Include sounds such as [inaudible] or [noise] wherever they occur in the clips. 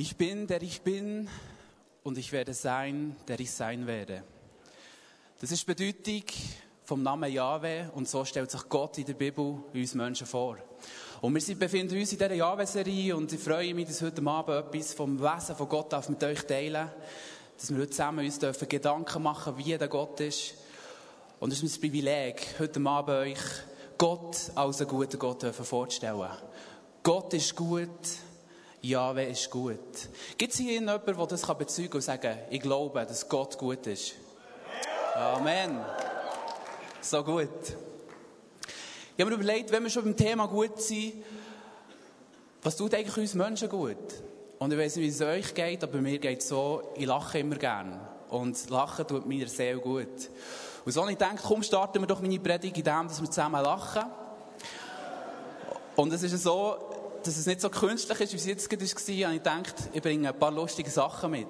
Ich bin, der ich bin, und ich werde sein, der ich sein werde. Das ist die Bedeutung vom Namen Jahwe, und so stellt sich Gott in der Bibel uns Menschen vor. Und wir befinden uns in dieser Jahwe-Serie, und ich freue mich, dass heute Abend etwas vom Wesen von Gott mit euch teilen dass wir heute zusammen uns dürfen Gedanken machen, wie der Gott ist. Und es ist ein Privileg, heute Abend euch Gott als einen guten Gott vorzustellen. Gott ist gut, Jahwe ist gut. Gibt es hier jemanden, der das bezeugen und sagen ich glaube, dass Gott gut ist? Amen. So gut. Ich habe mir überlegt, wenn wir schon beim Thema gut sind, was tut eigentlich uns Menschen gut? Und ich weiß nicht, wie es euch geht, aber mir geht es so, ich lache immer gern. Und Lachen tut mir sehr gut. Und so habe ich gedacht, komm, starten wir doch meine Predigt in dem, dass wir zusammen lachen. Und es ist so, dass es nicht so künstlich ist, wie es jetzt gerade war, habe ich gedacht, ich bringe ein paar lustige Sachen mit.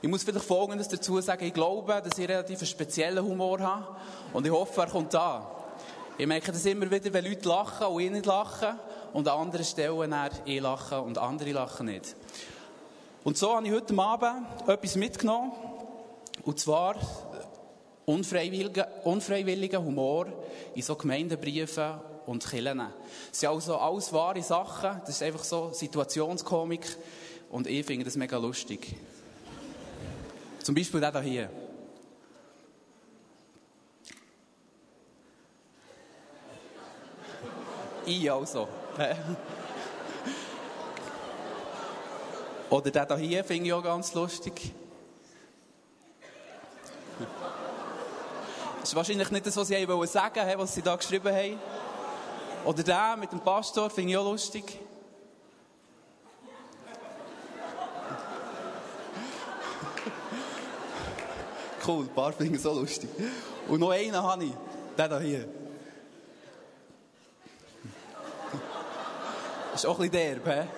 Ich muss vielleicht Folgendes dazu sagen. Ich glaube, dass ich relativ einen speziellen Humor habe. Und ich hoffe, er kommt da. Ich merke das immer wieder, wenn Leute lachen und ich nicht lachen. Und an anderen Stellen er ich lachen und andere lachen nicht. Und so habe ich heute Abend etwas mitgenommen. Und zwar unfreiwilligen, unfreiwilligen Humor in so Gemeindebriefen und Killen. Das sind also alles wahre Sachen. Das ist einfach so Situationskomik. Und ich finde das mega lustig. Zum Beispiel der hier. Ich also. [laughs] Oder der hier finde ich auch ganz lustig. Das ist wahrscheinlich nicht das, was sie sagen wollten, was sie da geschrieben haben. Oder der mit dem Pastor, finde ich auch lustig. cool, ein paar finde ich so lustig. Und noch einen habe ich, der hier. Das ist auch ein bisschen derb, he?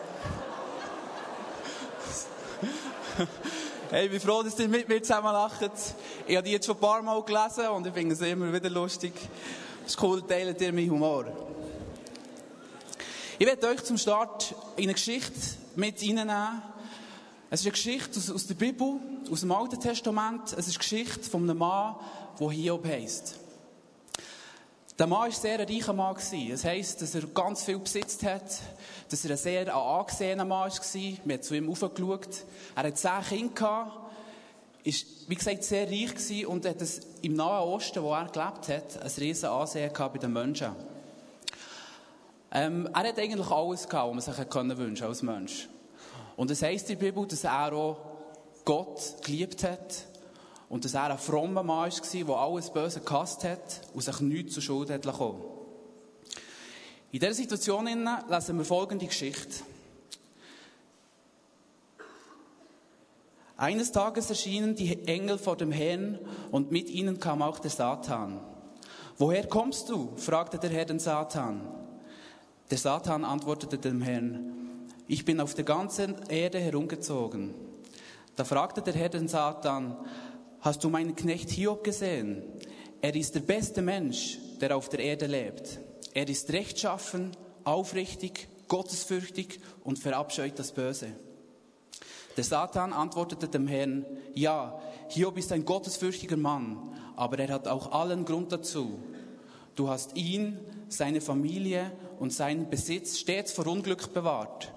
Hey, ich bin froh, dass ihr mit mir zusammen lacht. Ich habe die jetzt schon ein paar Mal gelesen und ich finde es immer wieder lustig. Es ist cool, teilt ihr meinen Humor. Ich werde euch zum Start in eine Geschichte mit reinnehmen. Es ist eine Geschichte aus, aus der Bibel, aus dem Alten Testament. Es ist eine Geschichte von einem Mann, der Hiob heisst. Der Mann war sehr ein reicher Mann. Das heisst, dass er ganz viel besitzt hat, dass er ein sehr angesehener Mann war. Wir haben zu ihm aufgeschaut. Er hat zehn Kinder ist, wie gesagt, sehr reich und hat es im Nahen Osten, wo er gelebt hat, ein riesen Ansehen gehabt bei den Menschen. Ähm, er hat eigentlich alles gehabt, was man sich können wünschen als Mensch. Und es heisst in der Bibel, dass er auch Gott geliebt hat und dass er ein frommer Mann war, der alles Böse gehasst hat und sich nichts zur Schuld hat lassen. In dieser Situation lesen wir folgende Geschichte. Eines Tages erschienen die Engel vor dem Herrn und mit ihnen kam auch der Satan. Woher kommst du? fragte der Herr den Satan. Der Satan antwortete dem Herrn, ich bin auf der ganzen Erde herumgezogen. Da fragte der Herr den Satan, hast du meinen Knecht Hiob gesehen? Er ist der beste Mensch, der auf der Erde lebt. Er ist rechtschaffen, aufrichtig, gottesfürchtig und verabscheut das Böse. Der Satan antwortete dem Herrn, ja, Hiob ist ein gottesfürchtiger Mann, aber er hat auch allen Grund dazu. Du hast ihn, seine Familie und seinen Besitz stets vor Unglück bewahrt.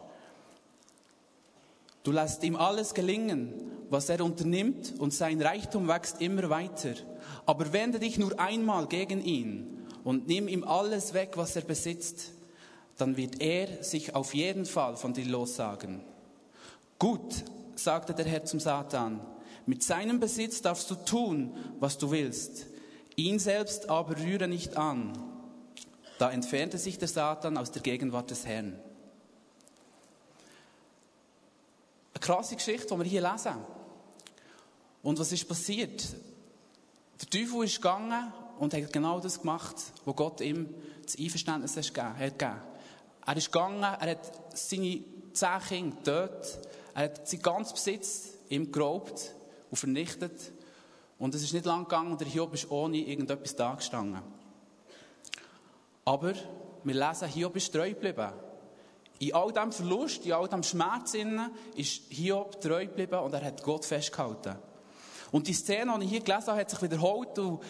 Du lässt ihm alles gelingen, was er unternimmt, und sein Reichtum wächst immer weiter. Aber wende dich nur einmal gegen ihn und nimm ihm alles weg, was er besitzt, dann wird er sich auf jeden Fall von dir lossagen. Gut, sagte der Herr zum Satan, mit seinem Besitz darfst du tun, was du willst. Ihn selbst aber rühre nicht an. Da entfernte sich der Satan aus der Gegenwart des Herrn. Eine krasse Geschichte, die wir hier lesen. Und was ist passiert? Der Teufel ist gegangen und hat genau das gemacht, was Gott ihm das Einverständnis hat gegeben. Er ist gegangen, er hat seine zehn Kinder getötet, er hat seinen ganzen Besitz ihm geraubt und vernichtet. Und es ist nicht lang gegangen und der Hiob ist ohne irgendetwas dagestanden. Aber wir lesen, Hiob ist treu geblieben. In all diesem Verlust, in all diesem Schmerz ist Hiob treu geblieben und er hat Gott festgehalten. Und die Szene, die ich hier gelesen habe, hat sich wiederholt und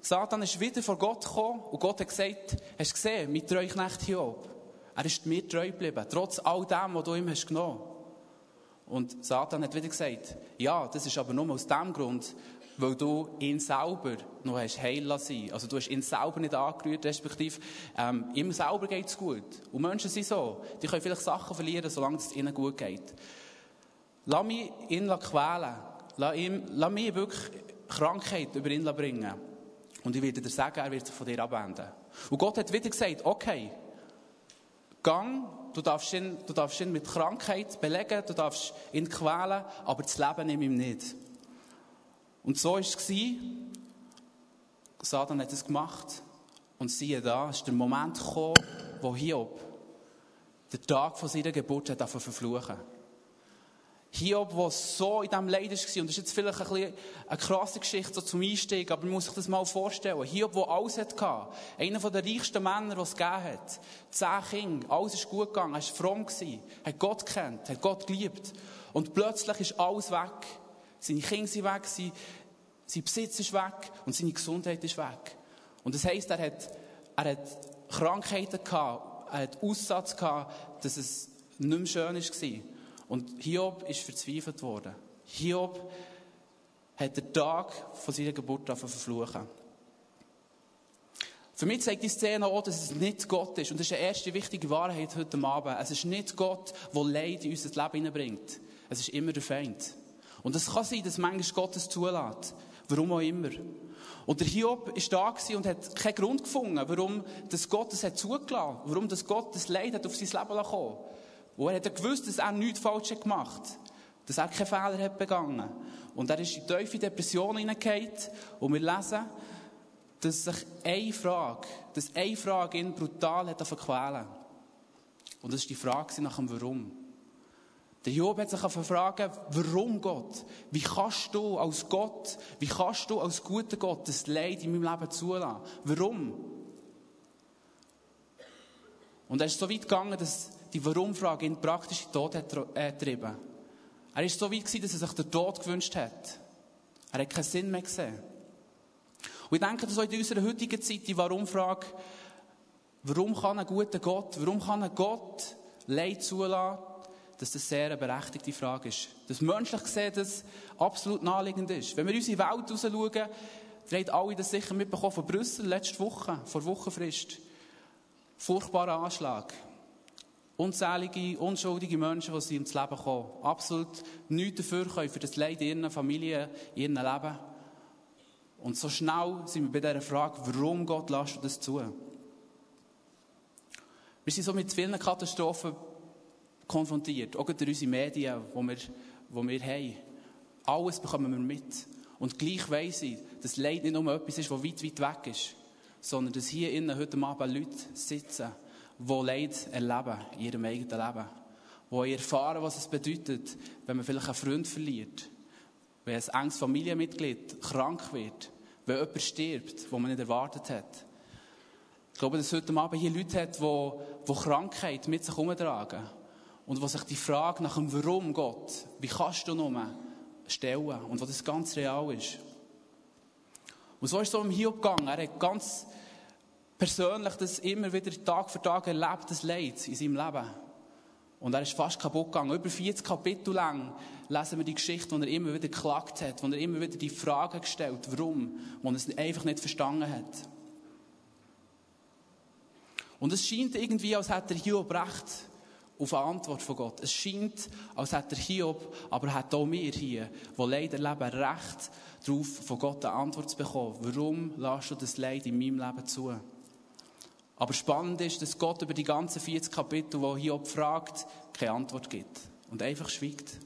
Satan ist wieder vor Gott gekommen und Gott hat gesagt, hast du gesehen, mein treu Knecht Hiob, er ist mir treu geblieben, trotz all dem, was du ihm hast genommen. Und Satan hat wieder gesagt, ja, das ist aber nur aus dem Grund, weil du ihn selber noch hast heil lassen. Also du hast ihn selber nicht angerührt, respektive ähm, ihm selber geht es gut. Und Menschen sind so, die können vielleicht Sachen verlieren, solange es ihnen gut geht. Lass mich ihn quälen. Lass, ihm, lass mich wirklich Krankheit über ihn bringen. Und ich werde dir sagen, er wird sich von dir abwenden. Und Gott hat wieder gesagt, okay, gang, du darfst ihn, du darfst ihn mit Krankheit belegen, du darfst ihn quälen, aber das Leben nimm ihm nicht. Und so war es. Satan hat es gemacht. Und siehe da, ist der Moment gekommen, wo Hiob den Tag von seiner Geburt hat verfluchen Hiob, der so in diesem Leid war, und das ist jetzt vielleicht ein bisschen eine krasse Geschichte so zum Einstieg, aber man muss sich das mal vorstellen. Hiob, der alles hatte, einer der reichsten Männer, die es gegeben hat, zehn Kinder, alles ist gut gegangen, er war fromm, hat Gott kennt, hat Gott geliebt. Und plötzlich ist alles weg. Seine Kinder sind weg, sein, sein Besitz ist weg und seine Gesundheit ist weg. Und das heisst, er hat, er hat Krankheiten gehabt, er hat Aussatz gehabt, dass es nicht mehr schön war. Und Hiob ist verzweifelt worden. Hiob hat den Tag von seiner Geburt verfluchen. Für mich zeigt die Szene auch, dass es nicht Gott ist. Und das ist eine erste wichtige Wahrheit heute Abend. Es ist nicht Gott, der Leid in unser Leben hineinbringt. Es ist immer der Feind. Und es kann sein, dass manchmal Gott es zulässt. Warum auch immer. Und der Hiob war da und hat keinen Grund gefunden, warum das Gott es hat zugelassen warum das Gott das Leid hat auf sein Leben lassen Und er hat gewusst, dass er nichts falsch hat gemacht dass er keinen Fehler hat begangen. Und er ist in tiefe Depression hineingegangen und wir lesen, dass sich eine Frage, dass eine Frage ihn brutal hat verquälen. Und das ist die Frage nach dem Warum. Der Job hat sich fragen, warum Gott? Wie kannst du als Gott, wie kannst du als guter Gott das Leid in meinem Leben zulassen? Warum? Und er ist so weit gegangen, dass die Warum-Frage ihn praktisch in den Tod hat äh, getrieben. Er ist so weit gewesen, dass er sich den Tod gewünscht hat. Er hat keinen Sinn mehr gesehen. Und ich denke, dass auch in unserer heutigen Zeit die Warum-Frage, warum kann ein guter Gott, warum kann ein Gott Leid zulassen, dass das sehr eine berechtigte Frage ist. Dass menschlich gesehen das absolut naheliegend ist. Wenn wir unsere Welt rausschauen, ihr habt alle das sicher mitbekommen von Brüssel letzte Woche, vor Wochenfrist. Furchtbarer Anschlag. Unzählige, unschuldige Menschen, die sie ins Leben kommen. Absolut nichts dafür können für das Leid in ihren Familien, in ihrem Leben. Und so schnell sind wir bei dieser Frage, warum Gott lasst das zu? Wir sind so mit vielen Katastrophen konfrontiert. Auch durch unsere Medien, die wir, die wir haben. Alles bekommen wir mit. Und gleich weiss ich, dass Leid nicht nur etwas ist, das weit, weit weg ist, sondern dass hier innen heute Abend Leute sitzen, die Leid erleben in ihrem eigenen Leben. Die erfahren, was es bedeutet, wenn man vielleicht einen Freund verliert. Wenn ein enges Familienmitglied krank wird. Wenn jemand stirbt, wo man nicht erwartet hat. Ich glaube, dass heute Abend hier Leute hat, die, die Krankheit mit sich herumtragen und wo sich die Frage nach dem Warum Gott, wie kannst du nur stellen und wo das ganz real ist. Und so ist es so im Hiob gegangen. Er hat ganz persönlich das immer wieder Tag für Tag erlebt, das Leid in seinem Leben. Und er ist fast kaputt gegangen. Über 40 Kapitel lang lesen wir die Geschichte, wo er immer wieder geklagt hat, wo er immer wieder die Frage gestellt warum, wo er es einfach nicht verstanden hat. Und es scheint irgendwie, als hätte er Hiob recht auf eine Antwort von Gott. Es scheint, als hätte er Hiob, aber hat auch wir hier, die leider leben, Recht darauf, von Gott eine Antwort zu bekommen. Warum lässt du das Leid in meinem Leben zu? Aber spannend ist, dass Gott über die ganzen 40 Kapitel, wo Hiob fragt, keine Antwort gibt. Und einfach schweigt.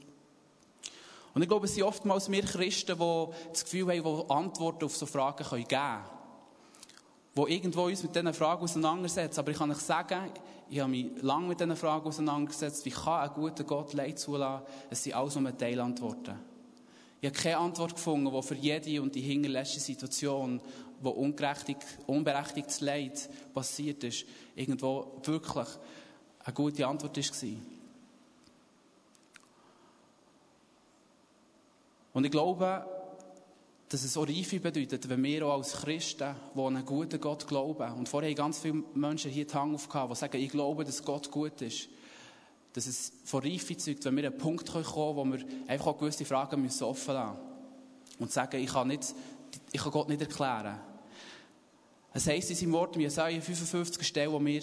Und ich glaube, es sind oftmals wir Christen, die das Gefühl haben, die Antworten auf so Fragen geben können. Die irgendwo uns mit diesen Fragen auseinandersetzen. Aber ich kann euch sagen, ich habe mich lange mit diesen Fragen auseinandergesetzt. Wie kann ein guter Gott Leid zulassen? Es sind alles nur Teilantworten. Ich habe keine Antwort gefunden, die für jede und die hinterletzte Situation, wo unberechtigtes Leid passiert ist, irgendwo wirklich eine gute Antwort war. Und ich glaube, dass es auch Reife bedeutet, wenn wir auch als Christen, die an einen guten Gott glauben, und vorher haben ganz viele Menschen hier die Hand aufgehauen, die sagen, ich glaube, dass Gott gut ist, dass es von Reife zeugt, wenn wir an einen Punkt kommen wo wir einfach auch gewisse Fragen müssen offen lassen müssen. Und sagen, ich kann, nicht, ich kann Gott nicht erklären. Es heisst in seinem Wort, in Jesaja 55 Stelle, wo mir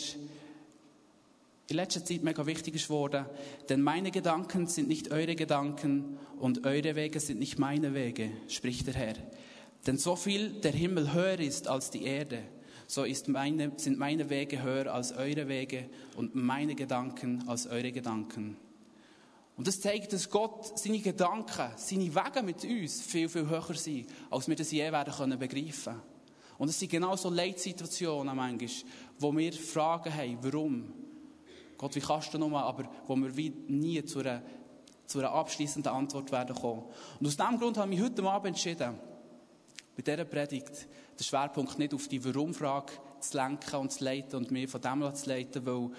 in letzter Zeit mega wichtig geworden, denn meine Gedanken sind nicht eure Gedanken und eure Wege sind nicht meine Wege, spricht der Herr. Denn so viel der Himmel höher ist als die Erde, so meine, sind meine Wege höher als eure Wege und meine Gedanken als eure Gedanken. Und das zeigt, dass Gott seine Gedanken, seine Wege mit uns viel, viel höher sind, als wir das je werden können begreifen. Und es sind genau so Leitsituationen manchmal, wo wir Fragen haben, warum? Gott, wie kannst du nur, aber wo wir wie nie zu einer, zu einer abschließenden Antwort werden kommen. Und aus diesem Grund habe ich heute Abend entschieden, bei dieser Predigt den Schwerpunkt nicht auf die Warum-Frage zu lenken und zu leiten und mir von dem zu leiten, weil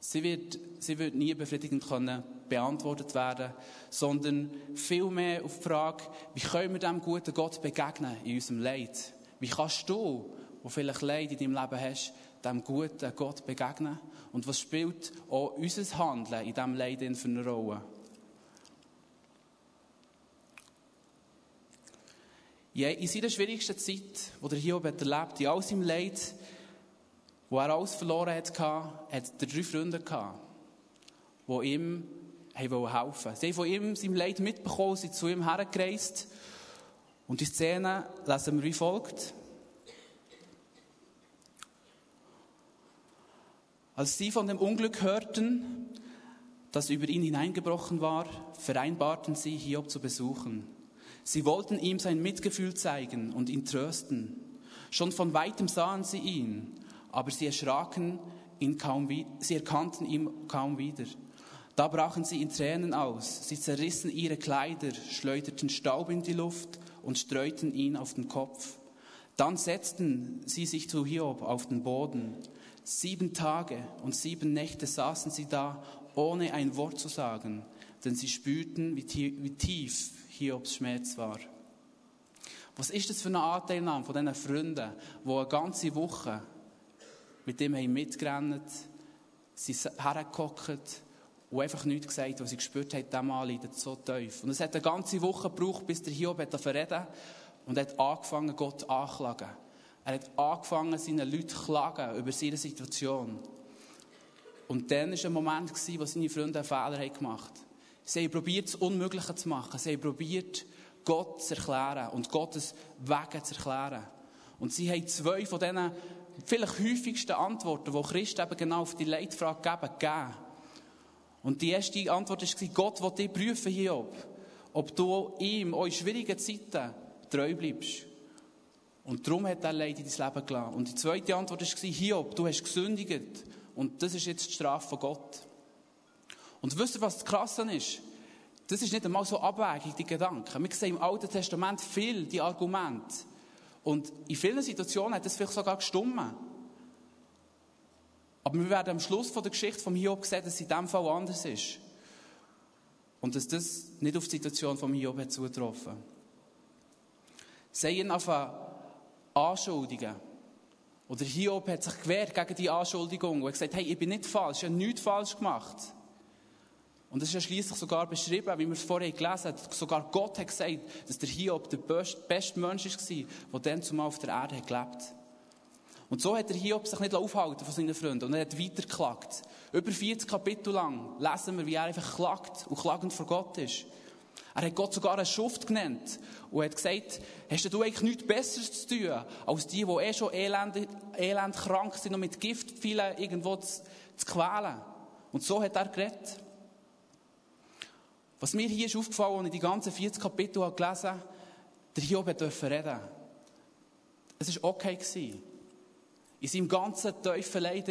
sie wird, sie wird nie befriedigend können beantwortet werden, sondern vielmehr auf die Frage, wie können wir dem guten Gott begegnen in unserem Leid? Wie kannst du, wo vielleicht Leid in deinem Leben hast, dem guten Gott begegnen? Und was spielt auch unser Handeln in diesem Leid für eine Rolle? Ja, in seiner schwierigsten Zeit, die er hier erlebt in all seinem Leid, wo er alles verloren hat, hat er drei Freunde gehabt, die ihm helfen wollten. Sie haben von ihm sein Leid mitbekommen, sind zu ihm hergereist. Und die Szene lesen wir wie folgt. Als sie von dem Unglück hörten, das über ihn hineingebrochen war, vereinbarten sie, Hiob zu besuchen. Sie wollten ihm sein Mitgefühl zeigen und ihn trösten. Schon von weitem sahen sie ihn, aber sie erschraken ihn kaum, sie erkannten ihn kaum wieder. Da brachen sie in Tränen aus. Sie zerrissen ihre Kleider, schleuderten Staub in die Luft und streuten ihn auf den Kopf. Dann setzten sie sich zu Hiob auf den Boden. Sieben Tage und sieben Nächte saßen sie da, ohne ein Wort zu sagen, denn sie spürten, wie tief Hiobs Schmerz war. Was ist das für eine Anteilnahme von diesen Freunden, die eine ganze Woche mit ihm mitgerannt, sie hergehockt und einfach nichts gesagt, was sie gespürt haben, dieser Mann leidet so tief. Und es hat eine ganze Woche gebraucht, bis der Hiob reden und hat angefangen, Gott anklagen. Er hat angefangen, seinen Leuten zu klagen über seine Situation. Und dann war ein Moment, wo seine Freunde einen Fehler gemacht haben. Sie haben probiert, das Unmögliche zu machen. Sie haben probiert, Gott zu erklären und Gottes Wege zu erklären. Und sie haben zwei von diesen vielleicht häufigsten Antworten, die Christen eben genau auf die Leitfrage geben, gegeben. Und die erste Antwort war, Gott will dich prüfen, Hiob, ob du ihm auch in schwierigen Zeiten treu bleibst. Und darum hat er Leid in dein Leben gelassen. Und die zweite Antwort war, Hiob, du hast gesündigt. Und das ist jetzt die Strafe von Gott. Und wisst ihr, was das Krasse ist? Das ist nicht einmal so abwägig, die Gedanken. Wir sehen im Alten Testament viel die Argumente. Und in vielen Situationen hat das vielleicht sogar gestummen. Aber wir werden am Schluss von der Geschichte von Hiob sehen, dass es in diesem Fall anders ist. Und dass das nicht auf die Situation von Hiob hat zugetroffen. Sie ihn auf Anschuldigen. Oder Hiob hat sich gewehrt gegen die Anschuldigung und gesagt, hey, ich bin nicht falsch, ich habe nichts falsch gemacht. Und das ist ja schließlich sogar beschrieben, wie wir es vorher gelesen haben. Sogar Gott hat gesagt, dass der Hiob der beste Mensch war, der dann zumal auf der Erde gelebt Und so hat der Hiob sich nicht aufhalten von seinen Freunden und er hat weitergeklagt. Über 40 Kapitel lang lesen wir, wie er einfach klagt und klagend vor Gott ist. Er hat Gott sogar einen Schuft genannt und hat gesagt, hast du eigentlich nichts Besseres zu tun, als die, die eh schon elend, elend krank sind und mit Gift viele irgendwo zu, zu quälen. Und so hat er geredet. Was mir hier ist aufgefallen, als ich die ganzen 40 Kapitel habe gelesen habe, der Hiob durfte reden. Es war okay. In seinem ganzen tiefen Leid,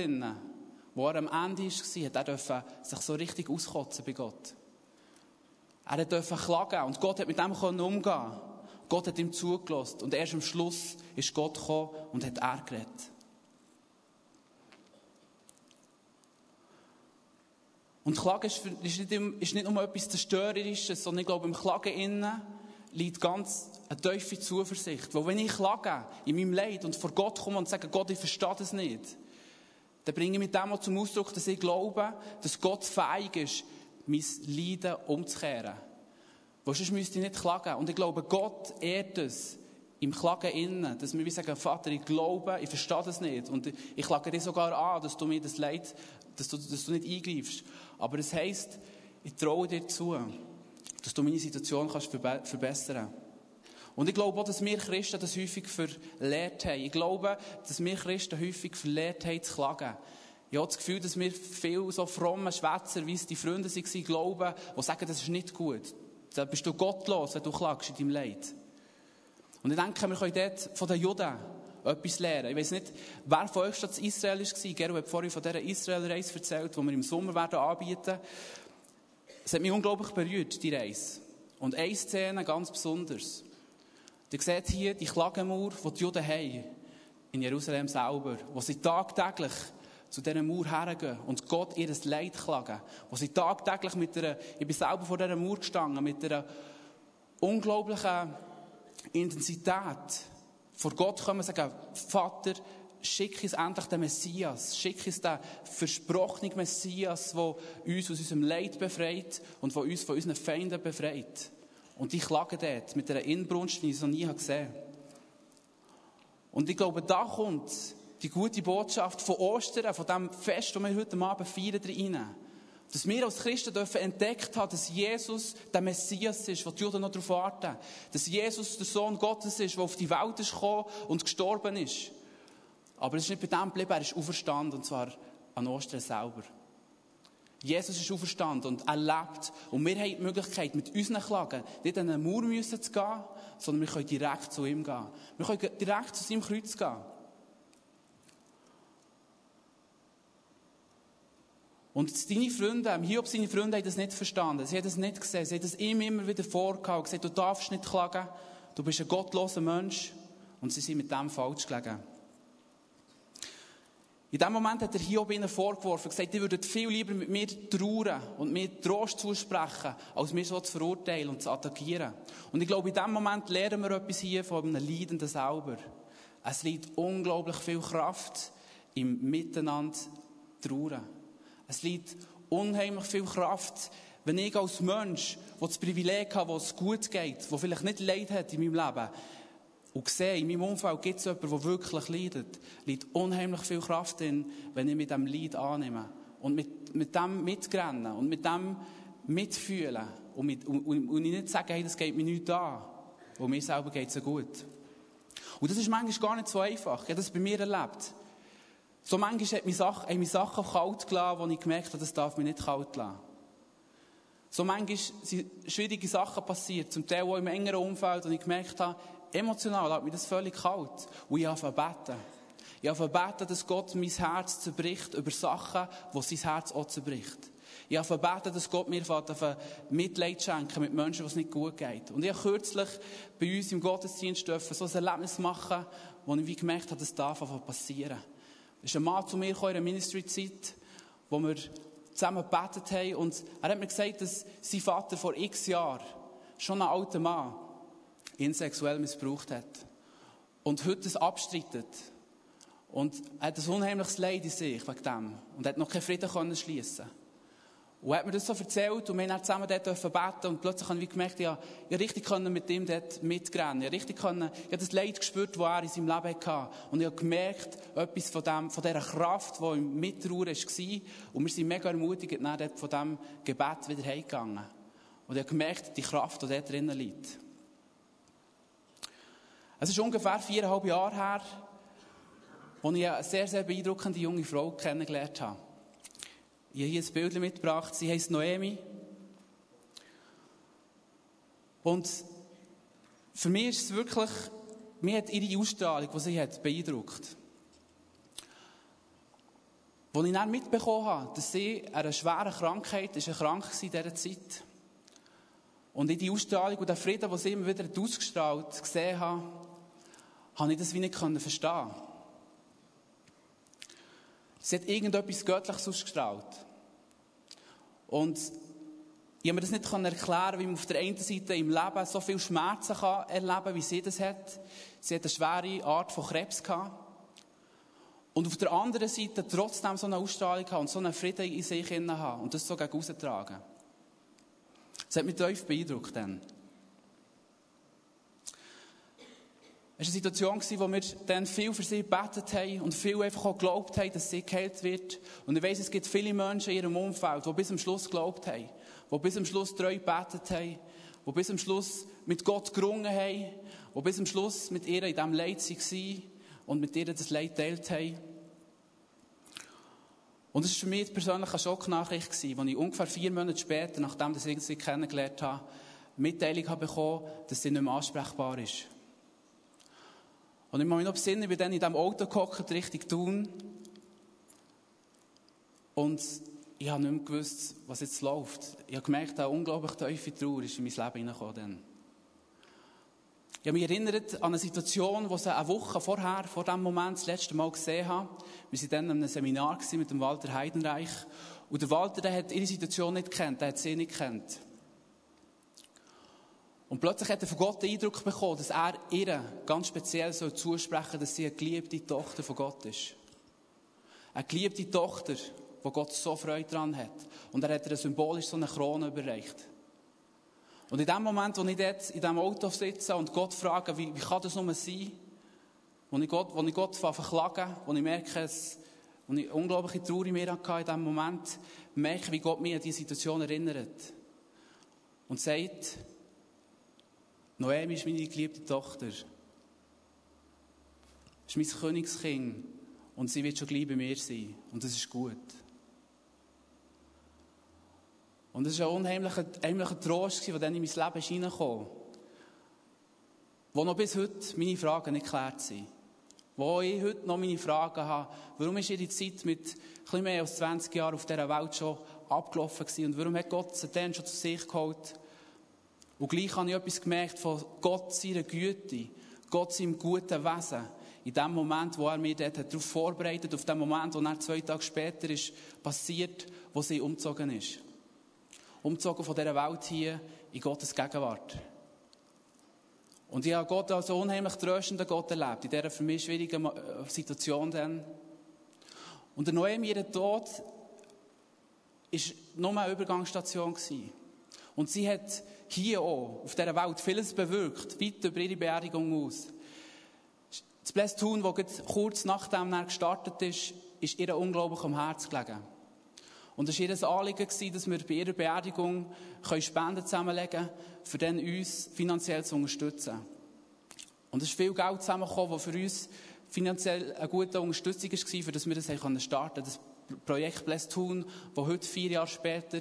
wo er am Ende war, hat er sich so richtig auskotzen bei Gott. Er durfte klagen und Gott hat mit dem umgehen Gott hat ihm zugelassen und erst am Schluss ist Gott gekommen und hat er geredet. Und Klagen ist, nicht, ist nicht nur etwas Zerstörerisches, sondern ich glaube, im Klagen innen liegt ganz eine tiefe Zuversicht. Weil wenn ich klage in meinem Leid und vor Gott komme und sage, Gott, ich verstehe das nicht, dann bringe ich mit dem auch zum Ausdruck, dass ich glaube, dass Gott fähig ist, mein Leiden umzukehren. Weil sonst müsste ich nicht klagen. Und ich glaube, Gott ehrt es im Klagen innen, dass wir sagen, Vater, ich glaube, ich verstehe das nicht. Und ich klage dir sogar an, dass du mir das Leid, dass du, dass du nicht eingreifst. Aber es heisst, ich traue dir zu, dass du meine Situation kannst verbessern kannst. Und ich glaube auch, dass wir Christen das häufig verlehrt haben. Ich glaube, dass wir Christen häufig verlehrt haben zu klagen. Ich habe das Gefühl, dass wir viel so fromme Schwätzer, wie es die Freunde waren, glauben, die sagen, das ist nicht gut. Da bist du gottlos, wenn du klagst in deinem Leid. Und ich denke, wir können dort von den Juden etwas lernen. Ich weiß nicht, wer von euch in Israel war. Gero hat vorhin von dieser Israel-Reise erzählt, die wir im Sommer werden anbieten Es hat mich unglaublich berührt, die Reise. Und eine Szene ganz besonders. Ihr seht hier die Klagemauer, die die Juden haben. In Jerusalem selber. Wo sie tagtäglich zu dieser Mauer hergehen und Gott ihr Leid klagen. Wo sie tagtäglich mit einer, ich bin selber vor dieser Mauer gestanden, mit einer unglaublichen Intensität vor Gott kommen und sagen, Vater, schick uns endlich den Messias, schick uns den versprochenen Messias, der uns aus unserem Leid befreit und der uns von unseren Feinden befreit. Und ich klage dort mit einer Inbrunst, die ich noch nie gesehen habe. Und ich glaube, da kommt die gute Botschaft von Ostern, von dem Fest, das wir heute Abend feiern, rein. Dass wir als Christen dürfen entdeckt haben, dass Jesus der Messias ist, wo die Juden noch darauf warten. Dass Jesus der Sohn Gottes ist, der auf die Welt ist gekommen und gestorben ist. Aber es ist nicht bei dem geblieben, er ist auferstanden, und zwar an Ostern selber. Jesus ist auferstanden und er lebt. Und wir haben die Möglichkeit, mit unseren Klagen nicht an eine Mauer zu gehen, sondern wir können direkt zu ihm gehen. Wir können direkt zu seinem Kreuz gehen. Und deine Freunde, Hiob seine Freunde haben das nicht verstanden. Sie haben das nicht gesehen. Sie haben das ihm immer wieder vorgehauen und gesagt, du darfst nicht klagen. Du bist ein gottloser Mensch. Und sie sind mit dem falsch gelegen. In dem Moment hat der Hiob ihnen vorgeworfen gesagt, ihr würdet viel lieber mit mir trauern und mir Trost zusprechen, als mir so zu verurteilen und zu attackieren. Und ich glaube, in dem Moment lernen wir etwas hier von einem Leidenden selber. Es liegt unglaublich viel Kraft im Miteinander trauern. Es liegt unheimlich viel Kraft, wenn ich als Mensch, der das Privileg hat, wo es gut geht, der vielleicht nicht Leid hat in meinem Leben, und sehe, in meinem Umfeld gibt es jemanden, der wirklich leidet, liegt unheimlich viel Kraft drin, wenn ich mit diesem Leid annehme. Und mit, mit dem mitrennen und mit dem mitfühlen. Und, mit, und, und, und nicht sagen, hey, das geht mir nicht an. Und mir selber geht es gut. Und das ist manchmal gar nicht so einfach. Ich habe das bei mir erlebt. So manchmal hat mich Sachen, haben mich Sachen kalt gelassen, wo ich gemerkt habe, das darf mich nicht kalt lassen. So manchmal sind schwierige Sachen passiert, zum Teil auch im engeren Umfeld, und ich gemerkt habe, emotional hat mich das völlig kalt. Und ich habe beten. Ich habe beten, dass Gott mein Herz zerbricht über Sachen, wo sein Herz auch zerbricht. Ich habe beten, dass Gott mir Mitleid schenken mit Menschen, was nicht gut geht. Und ich habe kürzlich bei uns im Gottesdienst so ein Erlebnis machen, wo ich gemerkt habe, das darf einfach passieren. Ist ein Mann zu mir gekommen in der Ministry-Zeit, wo wir zusammen gebetet haben und er hat mir gesagt, dass sein Vater vor x Jahren, schon ein alter Mann, ihn sexuell missbraucht hat. Und heute es abstreitet. Und er hat ein unheimliches Leid in sich wegen dem. Und hat noch keinen Frieden können. Und er hat mir das so erzählt und wir haben zusammen dort beten und plötzlich habe ich gemerkt, ja, ich richtig mit ihm dort mitrennen. Ich richtig können, ich habe das Leid gespürt, das er in seinem Leben hatte. Und ich habe gemerkt, etwas von dem, von dieser Kraft, die im Mittrauer war. Und wir sind mega ermutigt, dann dort von diesem Gebet wieder heimgegangen. Und ich habe gemerkt, die Kraft, die dort drinnen liegt. Es ist ungefähr viereinhalb Jahre her, als ich eine sehr, sehr beeindruckende junge Frau kennengelernt habe. Ich habe hier ein Bild mitgebracht. Sie heißt Noemi. Und für mich ist es wirklich, mir hat ihre Ausstrahlung, die sie hat, beeindruckt. Als ich dann mitbekommen habe, dass sie eine schwere Krankheit ist, krank war in dieser Zeit. Und in die Ausstrahlung und den Frieden, den sie immer wieder ausgestrahlt gesehen habe, habe ich das wie nicht verstehen Sie hat irgendetwas Göttliches ausgestrahlt. Und ich habe mir das nicht erklären wie man auf der einen Seite im Leben so viel Schmerzen kann erleben kann, wie sie das hat. Sie hat eine schwere Art von Krebs gehabt. Und auf der anderen Seite trotzdem so eine Ausstrahlung haben und so einen Frieden in sich haben und das so gegen austragen. Das hat mich tief beeindruckt dann. Es war eine Situation, wo wir dann viel für sie gebetet haben und viel einfach auch geglaubt haben, dass sie geheilt wird. Und ich weiss, es gibt viele Menschen in ihrem Umfeld, die bis zum Schluss geglaubt haben, die bis zum Schluss treu gebetet haben, die bis zum Schluss mit Gott gerungen haben, die bis zum Schluss mit ihr in diesem Leid waren und mit ihr das Leid teilt haben. Und es war für mich persönlich eine Schocknachricht, als ich ungefähr vier Monate später, nachdem ich sie kennengelernt habe, Mitteilung habe bekommen, dass sie nicht mehr ansprechbar ist. Und ich muss mich noch besinnen, ich bin dann in diesem Auto gehockt, Richtung Thun. Und ich habe nicht mehr gewusst, was jetzt läuft. Ich habe gemerkt, eine unglaublich tiefe Trauer ist in mein Leben hineingekommen. Ich habe mich erinnert an eine Situation, die sie eine Woche vorher, vor diesem Moment, das letzte Mal gesehen habe. Wir waren dann in einem Seminar mit dem Walter Heidenreich. Und der Walter, der hat ihre Situation nicht kennt, der hat sie nicht kennt. Und plötzlich hat er von Gott den Eindruck bekommen, dass er ihr ganz speziell soll zusprechen dass sie eine geliebte Tochter von Gott ist. Eine geliebte Tochter, wo Gott so Freude daran hat. Und er hat ihr symbolisch so eine Krone überreicht. Und in dem Moment, wo ich dort in diesem Auto sitze und Gott frage, wie, wie kann das nur sein, wo ich Gott, wo ich Gott verklagen, wo ich merke, es, wo ich unglaubliche Trauer in mir hatte in diesem Moment, merke, wie Gott mich an diese Situation erinnert. Und sagt, Noemi ist meine geliebte Tochter. Ist mein Königskind. Und sie wird schon gleich bei mir sein. Und das ist gut. Und das war ein unheimlicher, unheimlicher Trost, der dann in mein Leben hineinkam. Wo noch bis heute meine Fragen nicht geklärt sind. Wo ich heute noch meine Fragen habe. Warum ist ihre Zeit mit etwas mehr als 20 Jahren auf dieser Welt schon abgelaufen gewesen? Und warum hat Gott sie dann schon zu sich geholt? Und gleich habe ich etwas gemerkt von Gott seiner Güte, Gott seinem guten Wesen. In dem Moment, wo er mich dort darauf vorbereitet, auf den Moment, wo er zwei Tage später ist passiert, wo sie umgezogen ist. Umgezogen von dieser Welt hier in Gottes Gegenwart. Und ich habe Gott als unheimlich tröstenden Gott erlebt, in dieser für mich schwierigen äh, Situation dann. Und der Noemi, ihr Tod, war nur eine Übergangsstation. Und sie hat hier auch, auf dieser Welt, vieles bewirkt, weit über ihre Beerdigung aus. Das Blästun, das kurz nachdem er gestartet ist, ist ihr unglaublich am Herz gelegen. Und es war ihr Anliegen, dass wir bei ihrer Beerdigung Spenden zusammenlegen können, für dann uns finanziell zu unterstützen. Und es ist viel Geld zusammengekommen, das für uns finanziell eine gute Unterstützung war, für das wir das starten konnten. Das Projekt Blessed Tun, das heute, vier Jahre später,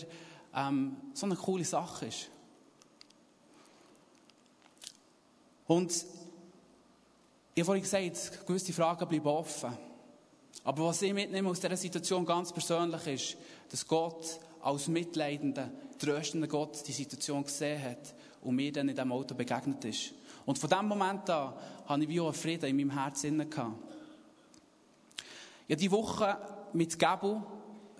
ähm, so eine coole Sache ist. Und ich habe vorhin gesagt, gewisse Fragen bleiben offen. Aber was ich mitnehme aus dieser Situation ganz persönlich ist, dass Gott als mitleidender, tröstender Gott die Situation gesehen hat und mir dann in diesem Auto begegnet ist. Und von diesem Moment an habe ich wie auch einen Frieden in meinem Herzen. Ich habe diese Woche mit Gabu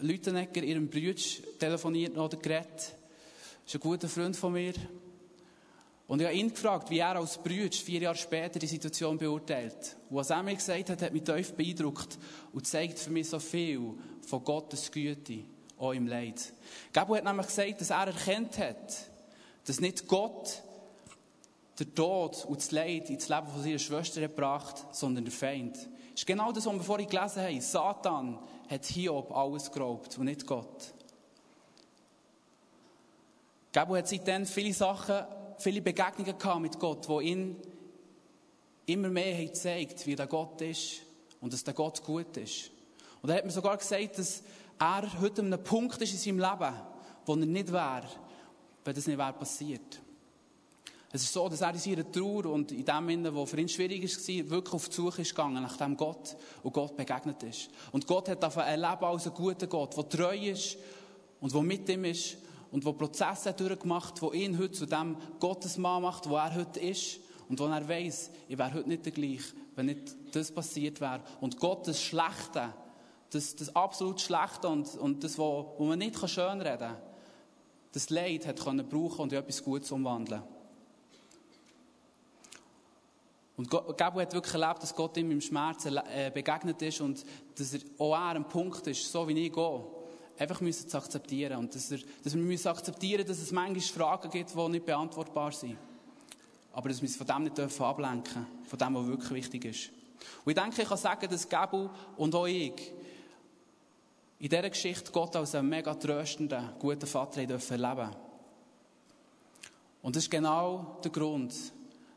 Lütenegger, ihrem Bruder, telefoniert oder geredet. Das ist ein guter Freund von mir. Und ich habe ihn gefragt, wie er als Bruder vier Jahre später die Situation beurteilt. Und was er mir gesagt hat, hat mich tief beeindruckt und zeigt für mich so viel von Gottes Güte, auch im Leid. Gabu hat nämlich gesagt, dass er erkennt hat, dass nicht Gott der Tod und das Leid ins Leben von seiner Schwester gebracht, sondern der Feind. Das ist genau das, was wir vorhin gelesen haben. Satan hat Hiob alles geraubt und nicht Gott. Gabu hat seitdem viele Sachen viele Begegnungen gehabt mit Gott, wo ihn immer mehr haben gezeigt, wie der Gott ist und dass der Gott gut ist. Und er hat mir sogar gesagt, dass er heute an einem Punkt ist in seinem Leben, wo er nicht wäre, wenn das nicht wäre passiert. Es ist so, dass er in seiner Trauer und in dem Sinne, wo für ihn schwierig war, wirklich auf die Suche ist gegangen nach dem Gott und Gott begegnet ist. Und Gott hat davon erlebt als einen guten Gott, der treu ist und der mit ihm ist und wo Prozesse durchgemacht, wo ihn heute zu dem Gottesmann macht, wo er heute ist und wo er weiß, ich wäre heute nicht der gleiche, wenn nicht das passiert wäre. Und Gottes Schlechte, das, das absolut Schlechte und, und das, wo, wo man nicht schönreden kann, das Leid hat können brauchen und in etwas Gutes umwandeln. Und Gabriel hat wirklich erlebt, dass Gott ihm im Schmerz äh, begegnet ist und dass er auch er ein Punkt ist, so wie ich gehe, einfach müssen zu akzeptieren. Und dass, er, dass wir müssen akzeptieren, dass es manchmal Fragen gibt, die nicht beantwortbar sind. Aber dass wir uns von dem nicht dürfen ablenken von dem, was wirklich wichtig ist. Und ich denke, ich kann sagen, dass Gabriel und auch ich in dieser Geschichte Gott als einen mega tröstenden, guten Vater erleben dürfen. Und das ist genau der Grund,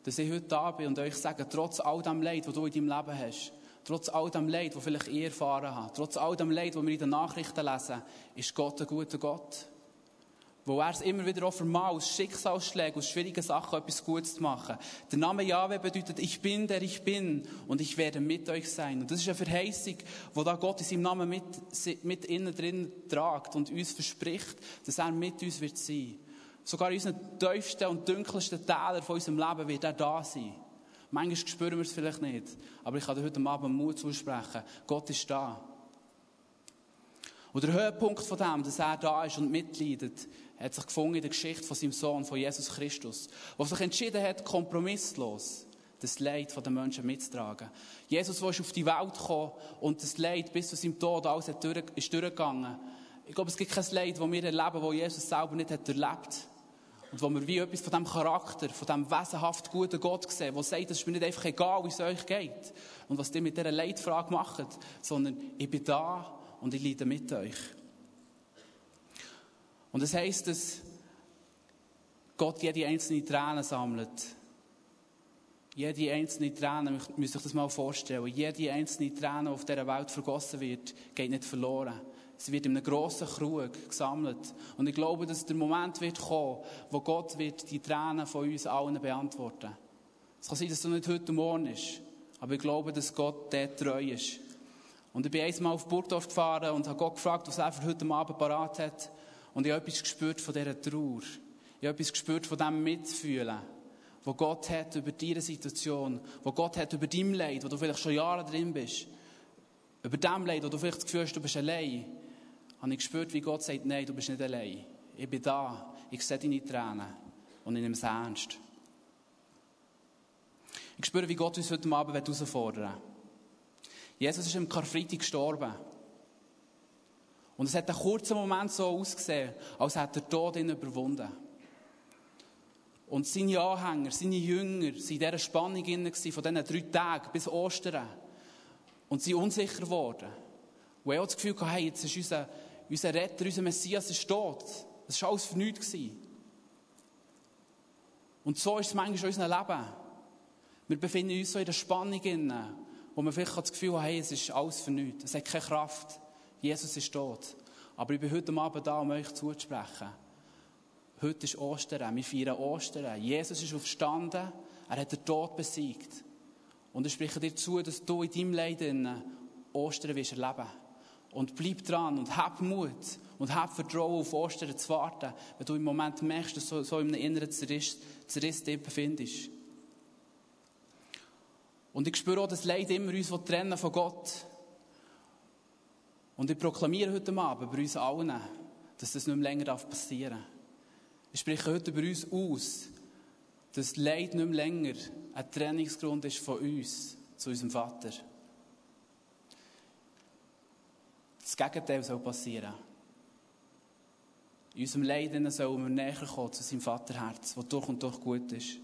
dass ich heute da bin und euch sage, trotz all dem Leid, das du in deinem Leben hast, trotz all dem Leid, das vielleicht ihr erfahren habt, trotz all dem Leid, das wir in den Nachrichten lesen, ist Gott ein guter Gott. Wo er es immer wieder auch vermag, aus Schicksalsschlägen, aus schwierigen Sachen etwas Gutes zu machen. Der Name Jahwe bedeutet, ich bin, der ich bin, und ich werde mit euch sein. Und das ist eine Verheißung, wo da Gott in seinem Namen mit, mit innen drin tragt und uns verspricht, dass er mit uns wird sein. Sogar in unseren tiefsten und dunkelsten Tälern von unserem Leben wird er da sein. Manchmal spüren wir es vielleicht nicht, aber ich kann dir heute Abend Mut zusprechen. Gott ist da. Und der Höhepunkt von dem, dass er da ist und mitleidet, hat sich gefunden in der Geschichte von seinem Sohn, von Jesus Christus, der sich entschieden hat, kompromisslos das Leid der Menschen mitzutragen. Jesus, der ist auf die Welt gekommen und das Leid bis zu seinem Tod alles ist durchgegangen. Ich glaube, es gibt kein Leid, das wir erleben, das Jesus selber nicht hat erlebt und wo wir wie etwas von diesem Charakter, von diesem wesenhaft guten Gott sehen, der sagt, es ist mir nicht einfach egal, wie es euch geht und was ihr mit dieser Leitfrage macht, sondern ich bin da und ich leide mit euch. Und das heisst, dass Gott jede einzelne Träne sammelt. Jede einzelne Träne, müsst ihr euch das mal vorstellen, jede einzelne Träne, die auf dieser Welt vergossen wird, geht nicht verloren. Sie wird in einem grossen Krug gesammelt. Und ich glaube, dass der Moment wird kommen, wo Gott wird die Tränen von uns allen beantworten. Es kann sein, dass es nicht heute Morgen ist. Aber ich glaube, dass Gott dort treu ist. Und ich bin einmal auf Burgdorf gefahren und habe Gott gefragt, was er für heute Abend parat hat. Und ich habe etwas gespürt von dieser Trauer. Ich habe etwas gespürt von dem Mitfühlen, wo Gott hat über deine Situation, wo Gott hat über dein Leid, wo du vielleicht schon Jahre drin bist. Über dem Leid, wo du vielleicht das Gefühl hast, du bist allein habe ich gespürt, wie Gott sagt, nein, du bist nicht allein. Ich bin da. Ich sehe deine Tränen. Und ich nehme es ernst. Ich spüre, wie Gott uns heute Abend herausfordern will. Jesus ist im Karfreitag gestorben. Und es hat einen kurzen Moment so ausgesehen, als hätte er Tod ihn überwunden. Und seine Anhänger, seine Jünger, waren in dieser Spannung von diesen drei Tagen bis Ostern. Und sie unsicher geworden. Und er hat das Gefühl gehabt, hey, jetzt ist unser unser Retter, unser Messias ist tot. Das war alles für nichts. Und so ist es manchmal in unserem Leben. Wir befinden uns so in der Spannung, wo wir vielleicht das Gefühl haben, hey, es ist alles für nichts. Es hat keine Kraft. Jesus ist tot. Aber ich bin heute Abend da, um euch zuzusprechen. Heute ist Ostern. Wir feiern Ostern. Jesus ist aufgestanden. Er hat den Tod besiegt. Und ich spreche dir zu, dass du in deinem Leid Ostern wirst erleben und bleib dran und hab Mut und hab Vertrauen auf Ostern zu warten, wenn du im Moment merkst, dass du so in einem inneren Zerriss, Zerriss dich befindest. Und ich spüre auch, dass Leid immer uns trennen von Gott. Und ich proklamiere heute Abend bei uns allen, dass das nicht mehr länger passieren darf. Ich spreche heute über uns aus, dass Leid nicht mehr länger ein Trennungsgrund ist von uns zu unserem Vater. Das Gegenteil soll passieren. In unserem Leiden sollen wir näher kommen zu seinem Vaterherz, das durch und durch gut ist.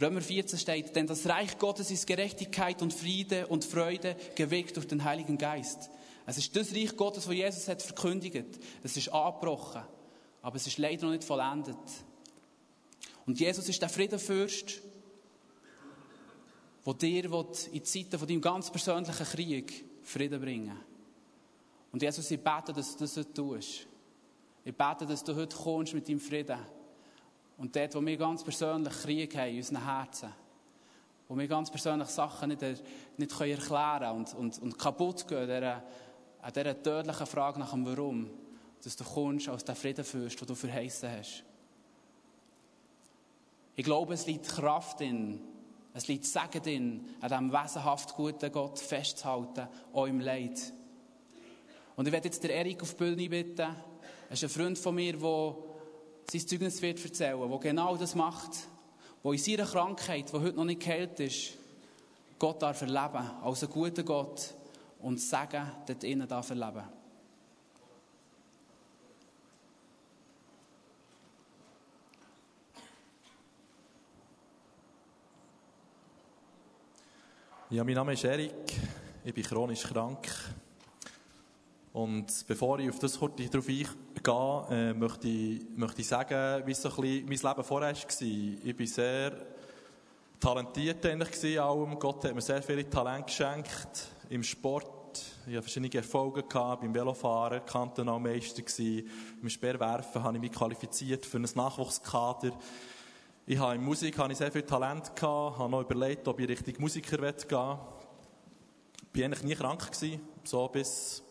Römer 14 steht, denn das Reich Gottes ist Gerechtigkeit und Friede und Freude, geweckt durch den Heiligen Geist. Es ist das Reich Gottes, das Jesus hat verkündigt. Es ist angebrochen, aber es ist leider noch nicht vollendet. Und Jesus ist der Friedenfürst, der dir in Zeiten von deinem ganz persönlichen Krieg Frieden bringen will. Und Jesus, ich bete, dass du das heute tust. Ich bete, dass du heute kommst mit deinem Frieden. Und dort, wo wir ganz persönlich Krieg haben in unseren Herzen, wo wir ganz persönlich Sachen nicht, nicht können und, und, und kaputt gehen, dieser, an dieser tödlichen Frage nach dem Warum, dass du kommst als der Friedenfürst, den du verheißen hast. Ich glaube, es liegt Kraft in, es liegt Segen in, an diesem wesenhaft guten Gott festzuhalten, auch im Leid. Und ich werde jetzt den Erik auf die Bühne bitten. Er ist ein Freund von mir, der sein Zeugnis wird erzählen, der genau das macht, der in seiner Krankheit, die heute noch nicht geheilt ist, Gott darf erleben, als ein guter Gott und Segen dort innen darf erleben. Ja, mein Name ist Erik, ich bin chronisch krank. Und bevor ich auf das kurz darauf eingehe, äh, möchte, ich, möchte ich sagen, wie so mein Leben vorher war. Ich war sehr talentiert eigentlich allem. Gott hat mir sehr viele Talente geschenkt im Sport. Ich hatte verschiedene Erfolge gehabt, beim Velofahren, Kantonalmeister. Im Speerwerfen habe ich mich qualifiziert für ein Nachwuchskader. Ich habe in Musik habe ich sehr viel Talent gehabt, habe noch überlegt, ob ich richtig Musiker gehen will. Ich war eigentlich nie krank gewesen, so bis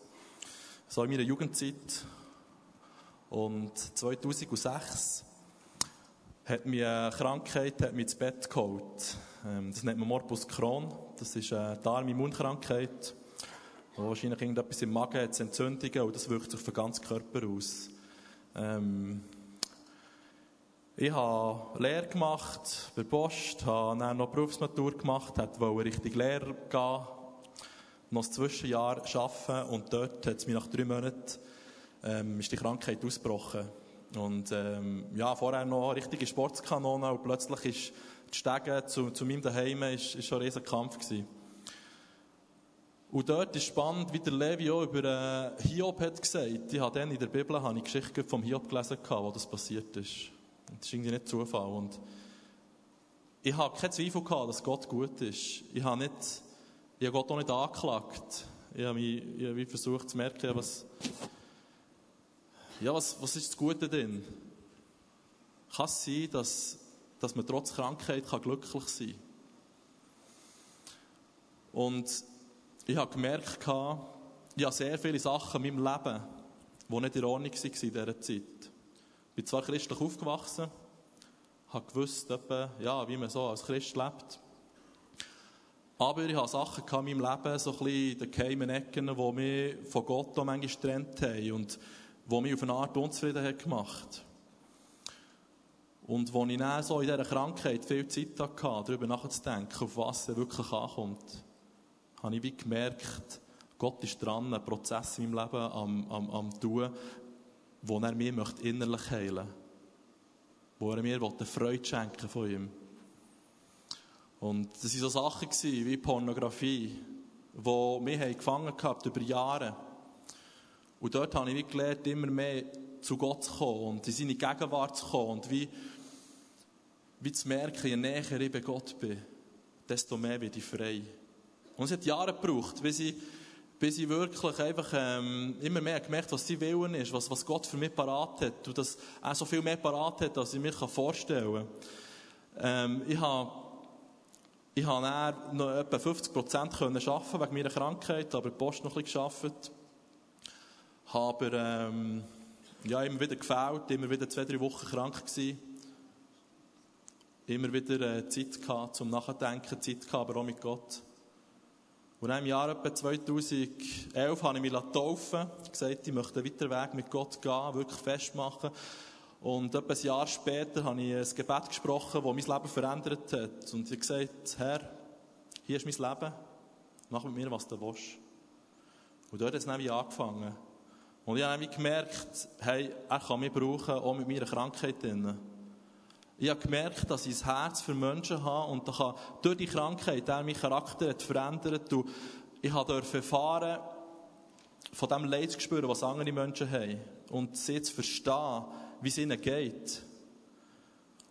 so in meiner Jugendzeit. Und 2006 hat mir eine Krankheit hat mich ins Bett geholt. Ähm, das nennt man Morbus Crohn. Das ist eine Darm-Immunkrankheit. Wahrscheinlich irgendetwas im Magen hat Entzündungen und das wirkt sich auf den ganzen Körper aus. Ähm, ich habe Lehre gemacht bei Post, habe dann noch Berufsmatur gemacht, wollte richtig Lehrer gehen, noch ein Zwischenjahr arbeiten und dort hat es mich nach drei Monaten ähm, ist die Krankheit ausgebrochen. Und ähm, ja, vorher noch richtige Sportskanone und plötzlich ist die Stege zu, zu meinem Daheim ist, ist schon ein riesiger Kampf gewesen. Und dort ist spannend, wie der Levi auch über äh, Hiob hat gesagt. Ich habe dann in der Bibel habe ich Geschichte vom Hiob gelesen, wo das passiert ist. Das ist irgendwie nicht Zufall. Und ich habe keinen Zweifel gehabt, dass Gott gut ist. Ich habe, nicht, ich habe Gott auch nicht angeklagt. Ich habe, mich, ich habe versucht zu merken, was, ja, was, was ist das Gute drin? Kann es sein, dass, dass man trotz Krankheit kann glücklich sein kann? Und ich habe gemerkt, ich habe sehr viele Sachen in meinem Leben, die nicht in Ordnung waren in dieser Zeit bin zwar christlich aufgewachsen, habe gewusst, ja, wie man so als Christ lebt. Aber ich habe Sachen in meinem Leben, so ein bisschen in den geheimen Ecken, die mich von Gott auch manchmal getrennt haben und die mich auf eine Art unzufrieden haben gemacht Und wo ich dann so in dieser Krankheit viel Zeit hatte, darüber nachzudenken, auf was es wirklich ankommt, habe ich wie gemerkt, Gott ist dran, einen Prozess in meinem Leben am, am, am tun, wo er mir innerlich heilen möchte. Wo er mir eine Freude schenken von ihm. Und das waren so Sachen wie Pornografie, die mich gefangen gehabt über Jahre. Und dort habe ich gelernt, immer mehr zu Gott zu kommen und in seine Gegenwart zu kommen und wie, wie zu merken, je näher ich bei Gott bin, desto mehr werde ich frei. Und es hat Jahre gebraucht, bis ich bis ich wirklich einfach ähm, immer mehr gemerkt was sein Willen ist, was, was Gott für mich parat hat und dass er so viel mehr parat hat, als ich mir vorstellen kann. Ähm, ich habe ich habe noch etwa 50 Prozent arbeiten wegen meiner Krankheit, aber die Post noch ein bisschen gearbeitet. Habe ähm, ja, immer wieder gefällt, immer wieder zwei, drei Wochen krank gewesen. Immer wieder äh, Zeit gehabt zum Nachdenken, Zeit gehabt, aber auch mit Gott. Und im Jahr etwa 2011 habe ich mich taufen gesagt, ich möchte einen weiteren Weg mit Gott gehen, wirklich festmachen. Und etwa ein Jahr später habe ich ein Gebet gesprochen, das mein Leben verändert hat. Und ich habe gesagt, Herr, hier ist mein Leben, mach mit mir, was du willst. Und dort hat es nämlich angefangen. Und ich habe nämlich gemerkt, hey, er kann mich brauchen, auch mit meiner Krankheit. Drin. Ich habe gemerkt, dass ich ein Herz für Menschen habe und da durch die Krankheit der mein Charakter hat verändert und ich durfte erfahren, von dem Leid zu spüren, was andere Menschen haben und sie zu verstehen, wie es ihnen geht.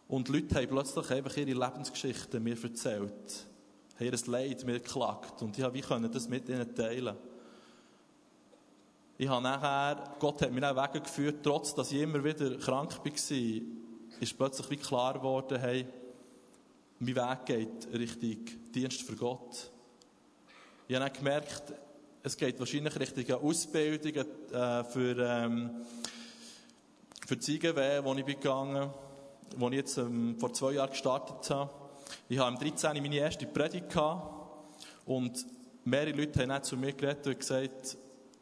Und Leute haben plötzlich einfach ihre Lebensgeschichten mir erzählt, haben ihr Leid mir geklagt und ich habe wie können das mit ihnen teilen. Ich habe nachher, Gott hat mich auch weggeführt, trotz dass ich immer wieder krank war, ist plötzlich wie klar geworden, hey, mein Weg geht Richtung Dienst für Gott. Ich habe dann gemerkt, es geht wahrscheinlich Richtung Ausbildung äh, für, ähm, für die IGW, wo ich bin gegangen wo ich jetzt ähm, vor zwei Jahren gestartet habe. Ich habe im 13. meine erste Predigt gehabt und mehrere Leute haben dann zu mir geredet und gesagt,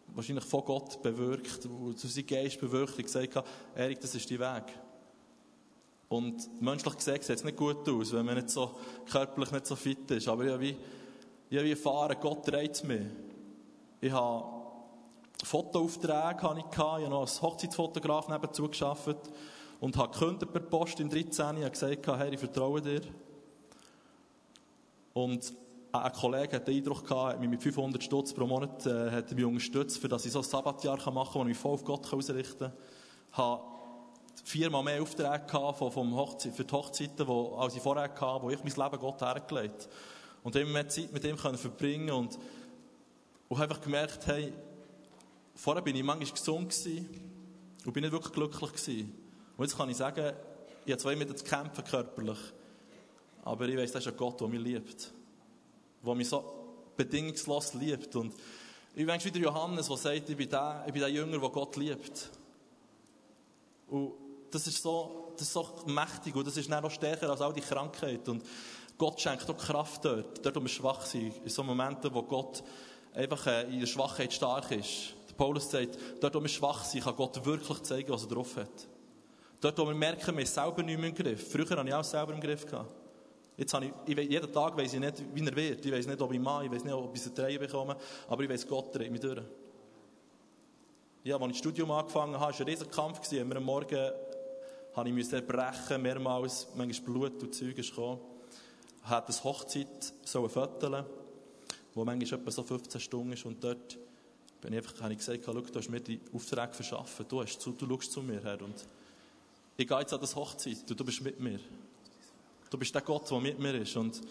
wahrscheinlich von Gott bewirkt, zu seinem Geist bewirkt und gesagt, Erik, das ist dein Weg. Und menschlich gesehen sieht es nicht gut aus, wenn man nicht so körperlich nicht so fit ist. Aber ich habe wie, ich habe wie erfahren, Gott dreht mich. Ich habe Fotoaufträge hatte ich, ich habe noch als Hochzeitsfotograf nebenzu gearbeitet und habe gekündigt per Post in 13. Ich habe gesagt, hey, ich vertraue dir. Und ein Kollege hat den Eindruck gehabt, hat mich mit 500 Stutz pro Monat äh, hat mich unterstützt, für dass ich so ein Sabbatjahr machen kann, wo ich mich voll auf Gott ausrichten kann. Ich habe viermal mehr Aufträge gehabt vom Hochzeit, für die Hochzeiten, wo, als ich vorher hatte, wo ich mein Leben Gott hergelegt Und immer mehr Zeit mit ihm verbringen und, und habe einfach gemerkt, hey, vorher bin ich manchmal gesund und bin nicht wirklich glücklich gewesen. Und jetzt kann ich sagen, ich habe zwar immer zu kämpfen körperlich, aber ich weiß, das ist ein Gott, der mich liebt der mich so bedingungslos liebt. Und ich denke wieder Johannes, der sagt, ich bin der, ich bin der Jünger, der Gott liebt. Und das ist so, das ist so mächtig und das ist noch stärker als all die Krankheit. Und Gott schenkt auch Kraft dort, dort, wo wir schwach sind. In so Momenten, wo Gott einfach äh, in der Schwachheit stark ist. Paulus sagt, dort, wo wir schwach sind, kann Gott wirklich zeigen, was er drauf hat. Dort, wo wir merken, wir sind selber nicht mehr im Griff. Früher hatte ich auch selber im Griff. Jetzt habe ich, ich weiß, jeden Tag weiß ich nicht, wie er wird. Ich weiß nicht, ob ich mache, ich weiß nicht, ob ich eine Dreie bekomme, aber ich weiß, Gott dreht mich durch. Ja, als ich das Studium angefangen habe, war ein riesiger Kampf. Immer am Morgen habe ich müssen brechen, mehrmals, manchmal Blut und Zeug gekommen. Ich hatte eine Hochzeit, so ein Viertel, wo manchmal etwa so 15 Stunden ist und dort bin ich einfach, habe ich gesagt, schau, du hast mir die Aufträge verschaffen, du, hast zu, du schaust zu mir her und ich gehe jetzt an das Hochzeit und du bist mit mir. Du bist der Gott, der mit mir ist. Und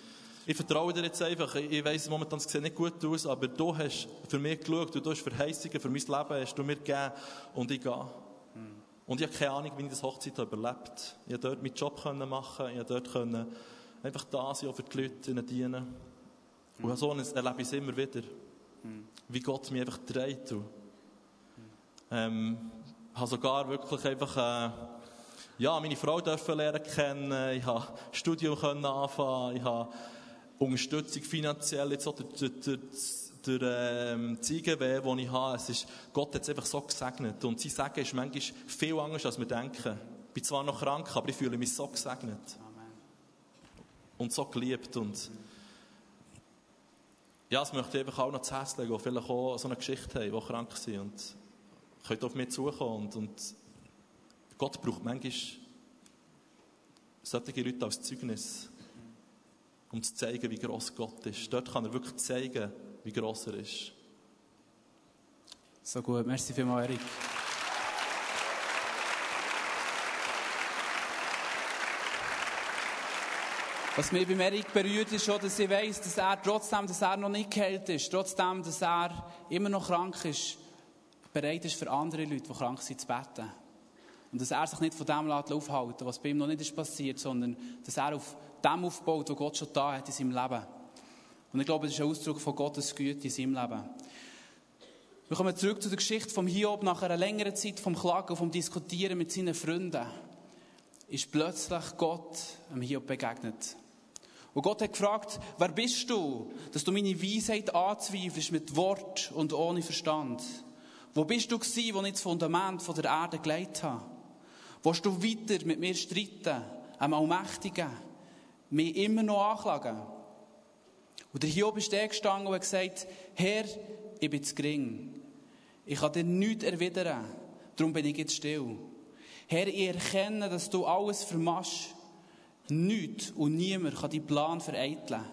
ich vertraue dir jetzt einfach. Ich weiss, momentan sieht nicht gut aus, aber du hast für mich geschaut, du hast Verheißungen für mein Leben, hast du mir gegeben und ich gehe. Und ich habe keine Ahnung, wie ich das Hochzeit habe überlebt. Ich konnte dort meinen Job machen, ich konnte dort einfach da sein, auch für die Leute, ihnen dienen. Und so erlebe ich es immer wieder. Mhm. Wie Gott mich einfach dreht. Und, ähm, habe sogar wirklich einfach, äh, ja, meine Frau dürfen lernen kennen, ich habe Studium können anfangen, ich habe Unterstützung finanziell, jetzt auch durch, durch, durch ähm, die IGW, die ich habe. Es ist, Gott hat es einfach so gesegnet. Und sein Segen ist manchmal viel anders, als wir denken. Ich bin zwar noch krank, aber ich fühle mich so gesegnet. Amen. Und so geliebt. Und ja, das möchte ich einfach auch noch zu Herzen legen, die vielleicht auch so eine Geschichte haben, die krank sind. Und könnt auf mich zukommen und, und Gott braucht manchmal solche Leute als Zeugnis, um zu zeigen, wie gross Gott ist. Dort kann er wirklich zeigen, wie gross er ist. So gut, merci vielmals, Erik. Was mich bei Erik berührt, ist schon, dass ich weiss, dass er trotzdem, dass er noch nicht geheilt ist, trotzdem, dass er immer noch krank ist, bereit ist für andere Leute, die krank sind, zu beten. Und dass er sich nicht von dem aufhalten was bei ihm noch nicht ist passiert, sondern dass er auf dem aufbaut, was Gott schon da hat in seinem Leben. Und ich glaube, das ist ein Ausdruck von Gottes Güte in seinem Leben. Wir kommen zurück zu der Geschichte vom Hiob. Nach einer längeren Zeit vom Klagen vom Diskutieren mit seinen Freunden ist plötzlich Gott dem Hiob begegnet. Und Gott hat gefragt, wer bist du, dass du meine Weisheit anzweifelst mit Wort und ohne Verstand? Wo bist du gewesen, wo ich das Fundament der Erde gelegt habe? Willst du weiter mit mir streiten, einem Allmächtigen, mich immer noch anklagen? Und der Hiob ist der gestanden und hat gesagt, Herr, ich bin zu gering. Ich kann dir nichts erwidern. Darum bin ich jetzt still. Herr, ich erkenne, dass du alles vermachst. Nichts und niemand kann deinen Plan vereiteln.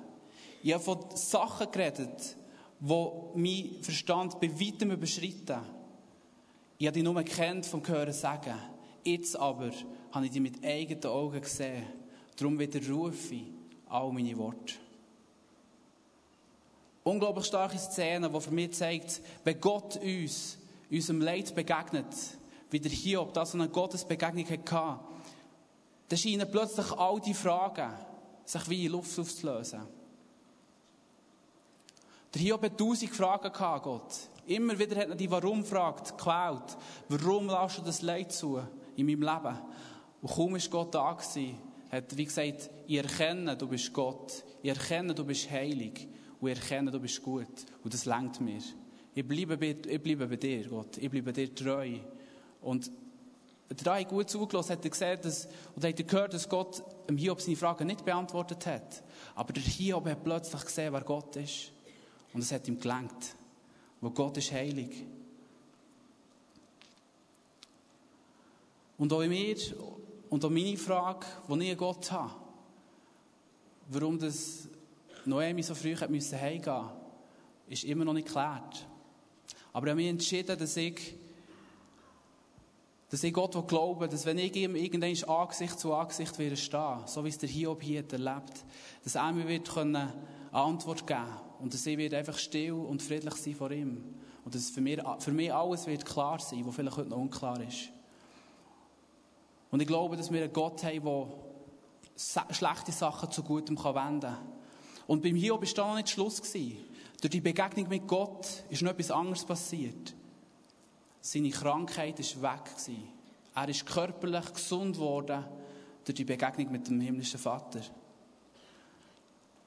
Ich habe von Sachen geredet, die mein Verstand bei weitem überschritten. Ich habe dich nur gekannt vom Hören sagen. Jetzt aber habe ich dich mit eigenen Augen gesehen. Darum widerrufe ich all meine Worte. Unglaublich starke Szene, die für mich zeigt, wenn Gott uns, unserem Leid begegnet, wie der Hiob das eine Gottesbegegnung hatte, dann scheinen plötzlich all die Fragen sich wie in Luft aufzulösen. Der Hiob hat tausend Fragen gehabt, Gott. Immer wieder hat er die Warum-Frage geklaut. Warum lässt du das Leid zu? in meinem Leben. Und kaum war Gott da gewesen, hat wie gesagt, ich erkenne, du bist Gott. Ich erkenne, du bist heilig. Und ich erkenne, du bist gut. Und das lenkt mir. Ich bleibe, bei, ich bleibe bei dir, Gott. Ich bleibe dir treu. Und der hat gut zugelassen, hat er gesehen, dass, oder hat er gehört, dass Gott ihm Hiob seine Fragen nicht beantwortet hat. Aber der Hiob hat plötzlich gesehen, wer Gott ist. Und es hat ihm gelangt. Weil Gott ist heilig. Und auch mir, und auch meine Frage, die ich Gott habe, warum das Noemi so früh heimgehen musste, ist immer noch nicht geklärt. Aber ich habe mich entschieden, dass ich dass ich Gott glaube, dass wenn ich ihm irgendwann Angesicht zu Angesicht wieder stehe, so wie es der Hiob hier erlebt, dass er mir wird eine Antwort geben und dass ich wird einfach still und friedlich sein vor ihm. Und dass für mich, für mich alles wird klar sein, was vielleicht heute noch unklar ist. Und ich glaube, dass wir einen Gott haben, der schlechte Sachen zu Gutem wenden kann. Und beim Hiob war da noch nicht Schluss. Durch die Begegnung mit Gott ist noch etwas anderes passiert. Seine Krankheit war weg. Er ist körperlich gesund geworden durch die Begegnung mit dem himmlischen Vater.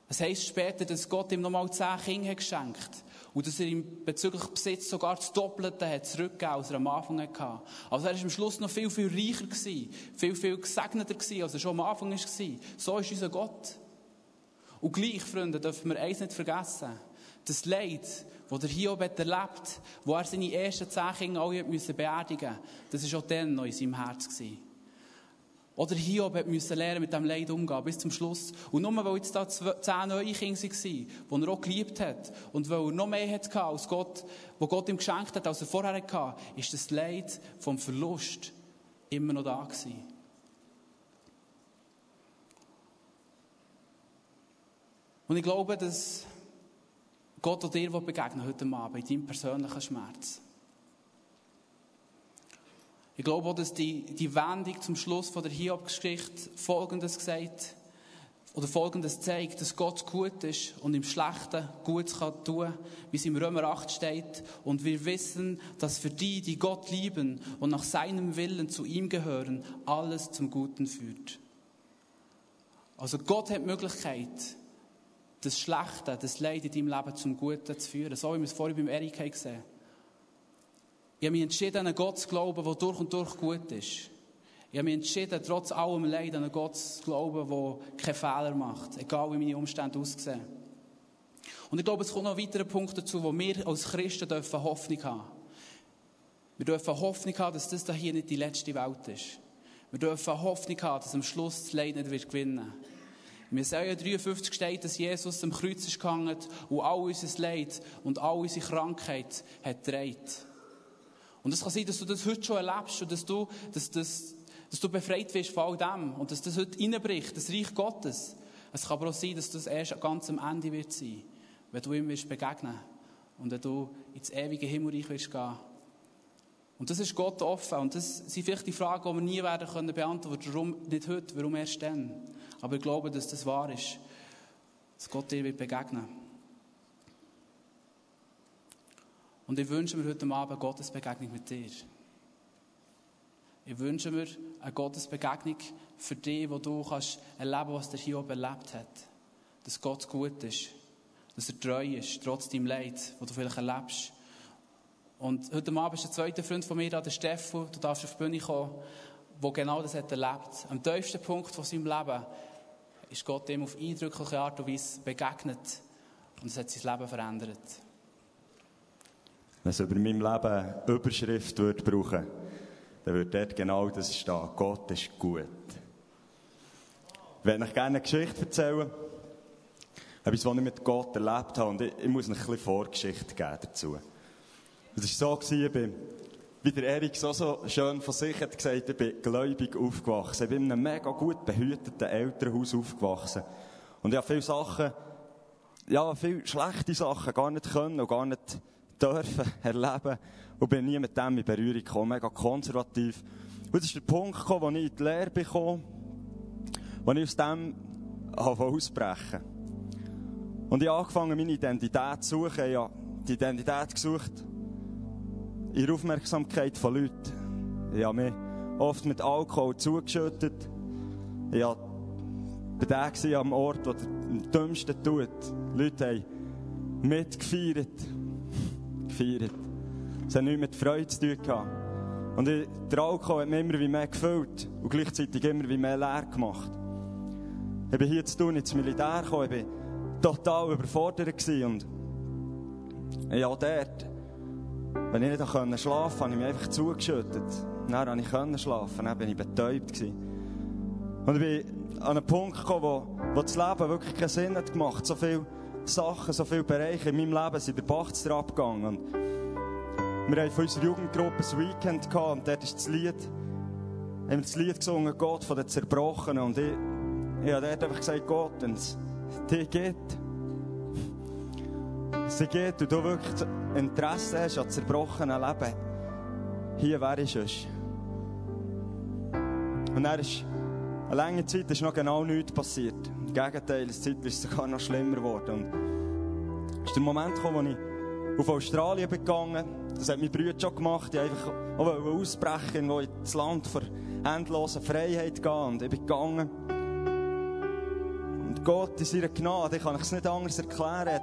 Es heisst später, dass Gott ihm nochmal zehn Kinder geschenkt hat. Und dass er ihm bezüglich Besitz sogar das Doppelte hat zurückgegeben, als er am Anfang hatte. Also er war am Schluss noch viel, viel reicher gewesen. Viel, viel gesegneter gewesen, als er schon am Anfang war. So ist unser Gott. Und gleich, Freunde, dürfen wir eins nicht vergessen. Das Leid, das der Hiob hat erlebt, wo er seine ersten zehn Kinder alle musste beerdigen musste, das war auch dann noch in seinem Herz. Gewesen. Oder Hiob musste lernen, mit diesem Leid umzugehen, bis zum Schluss. Und nur weil jetzt da zehn neue Kinder waren, die er auch geliebt hat, und weil er noch mehr hatte als Gott, was Gott ihm geschenkt hat, als er vorher hatte, ist das Leid vom Verlust immer noch da gewesen. Und ich glaube, dass Gott auch dir begegnen heute Abend, in deinem persönlichen Schmerz. Ich glaube auch, dass die, die Wendung zum Schluss von der Hiob-Geschichte Folgendes gesagt oder Folgendes zeigt, dass Gott gut ist und im Schlechten Gutes kann tun, wie es im Römer 8 steht. Und wir wissen, dass für die, die Gott lieben und nach seinem Willen zu ihm gehören, alles zum Guten führt. Also Gott hat die Möglichkeit, das Schlechte, das Leid in deinem Leben zum Guten zu führen. So wie wir es vorhin beim Erik gesehen. Ich habe mich entschieden, an einen Gott zu glauben, der durch und durch gut ist. Ich habe mich entschieden, trotz allem Leid an einen Gott zu glauben, der keine Fehler macht, egal wie meine Umstände aussehen. Und ich glaube, es kommt noch ein weiterer Punkt dazu, wo wir als Christen dürfen Hoffnung haben. Wir dürfen Hoffnung haben, dass das hier nicht die letzte Welt ist. Wir dürfen Hoffnung haben, dass am Schluss das Leid nicht gewinnen wird. Im Jesaja 53 steht, dass Jesus am Kreuz ist gehangen und all unser Leid und all unsere Krankheit hat gedreht. Und es kann sein, dass du das heute schon erlebst und dass du, dass, dass, dass du befreit wirst von all dem und dass das heute reinbricht, das Reich Gottes. Es kann aber auch sein, dass das erst ganz am Ende wird sein, wenn du ihm wirst begegnen und wenn du ins ewige Himmelreich wirst gehen. Und das ist Gott offen. Und das sind vielleicht die Fragen, die wir nie werden können beantworten. Warum nicht heute, warum erst dann? Aber ich glaube, dass das wahr ist. Dass Gott dir wird begegnen Und ich wünsche mir heute Abend Gottes Begegnung mit dir. Ich wünsche mir eine Gottes Begegnung für dich, wo du kannst erleben, was der Hiob erlebt hat. Dass Gott gut ist. Dass er treu ist, trotz deinem Leid, das du vielleicht erlebst. Und heute Abend ist ein zweiter Freund von mir da, der Stefan. Du darfst auf die Bühne kommen, der genau das hat erlebt. Am tiefsten Punkt von seinem Leben ist Gott ihm auf eindrückliche Art und Weise begegnet. Und es hat sein Leben verändert. Wenn es über mein Leben Überschrift würde brauchen, dann würde dort genau das stehen. Gott ist gut. Ich würde euch gerne eine Geschichte erzählen. Etwas, was ich mit Gott erlebt habe. Und ich, ich muss euch ein bisschen Vorgeschichte geben dazu. Es war so, ich bin, wie der Erik so, so schön von sich hat gesagt, ich bin gläubig aufgewachsen. Ich bin in einem mega gut behüteten Elternhaus aufgewachsen. Und ich habe viele Sachen, ja, viele schlechte Sachen gar nicht können und gar nicht dürfen [laughs] erleben und bin nie mit dem in Berührung gekommen, mega konservativ. Und das ist der Punkt gekommen, wo ich in die Lehre bekomme, wo ich aus dem ausbrechen Und ich habe angefangen, meine Identität zu suchen. Ich habe die Identität gesucht in der Aufmerksamkeit von Leuten. Ich habe mich oft mit Alkohol zugeschüttet. Ich war bei am Ort, der am dümmsten tut. Leute haben mitgefeiert gefeiert. Es hat nichts mit Freude zu tun gehabt. Und ich, der Alkohol hat mich immer wie mehr gefüllt und gleichzeitig immer wie mehr leer gemacht. Ich bin hier zu tun ins Militär gekommen, ich war total überfordert gewesen und ja, dort, wenn ich nicht schlafen konnte, habe ich mich einfach zugeschüttet. Dann konnte ich schlafen, dann war ich betäubt. Und ich bin an einen Punkt gekommen, wo, wo das Leben wirklich keinen Sinn hat gemacht. So viele Sachen, so viele Bereiche in meinem Leben sind der Bach abgegangen. Und wir haben von unserer Jugendgruppe ein Weekend gehabt und dort ist das Lied, haben wir das Lied gesungen, Gott von den Zerbrochenen. Und ich, ich habe dort einfach gesagt, Gott, wenn es dir geht, sie geht und du wirklich Interesse hast an zerbrochenen Leben, hier wäre ich es. Und dann ist eine lange Zeit ist noch genau nichts passiert. Im Gegenteil, die Zeit ist sogar noch schlimmer geworden. Und es ist der Moment gekommen, wo ich auf Australien bin gegangen. Das hat mein Bruder schon gemacht. Ich einfach auch ausbrechen, wo ins Land für endlose Freiheit gehen. Und ich bin gegangen. Und Gott in seiner Gnade, ich kann es nicht anders erklären,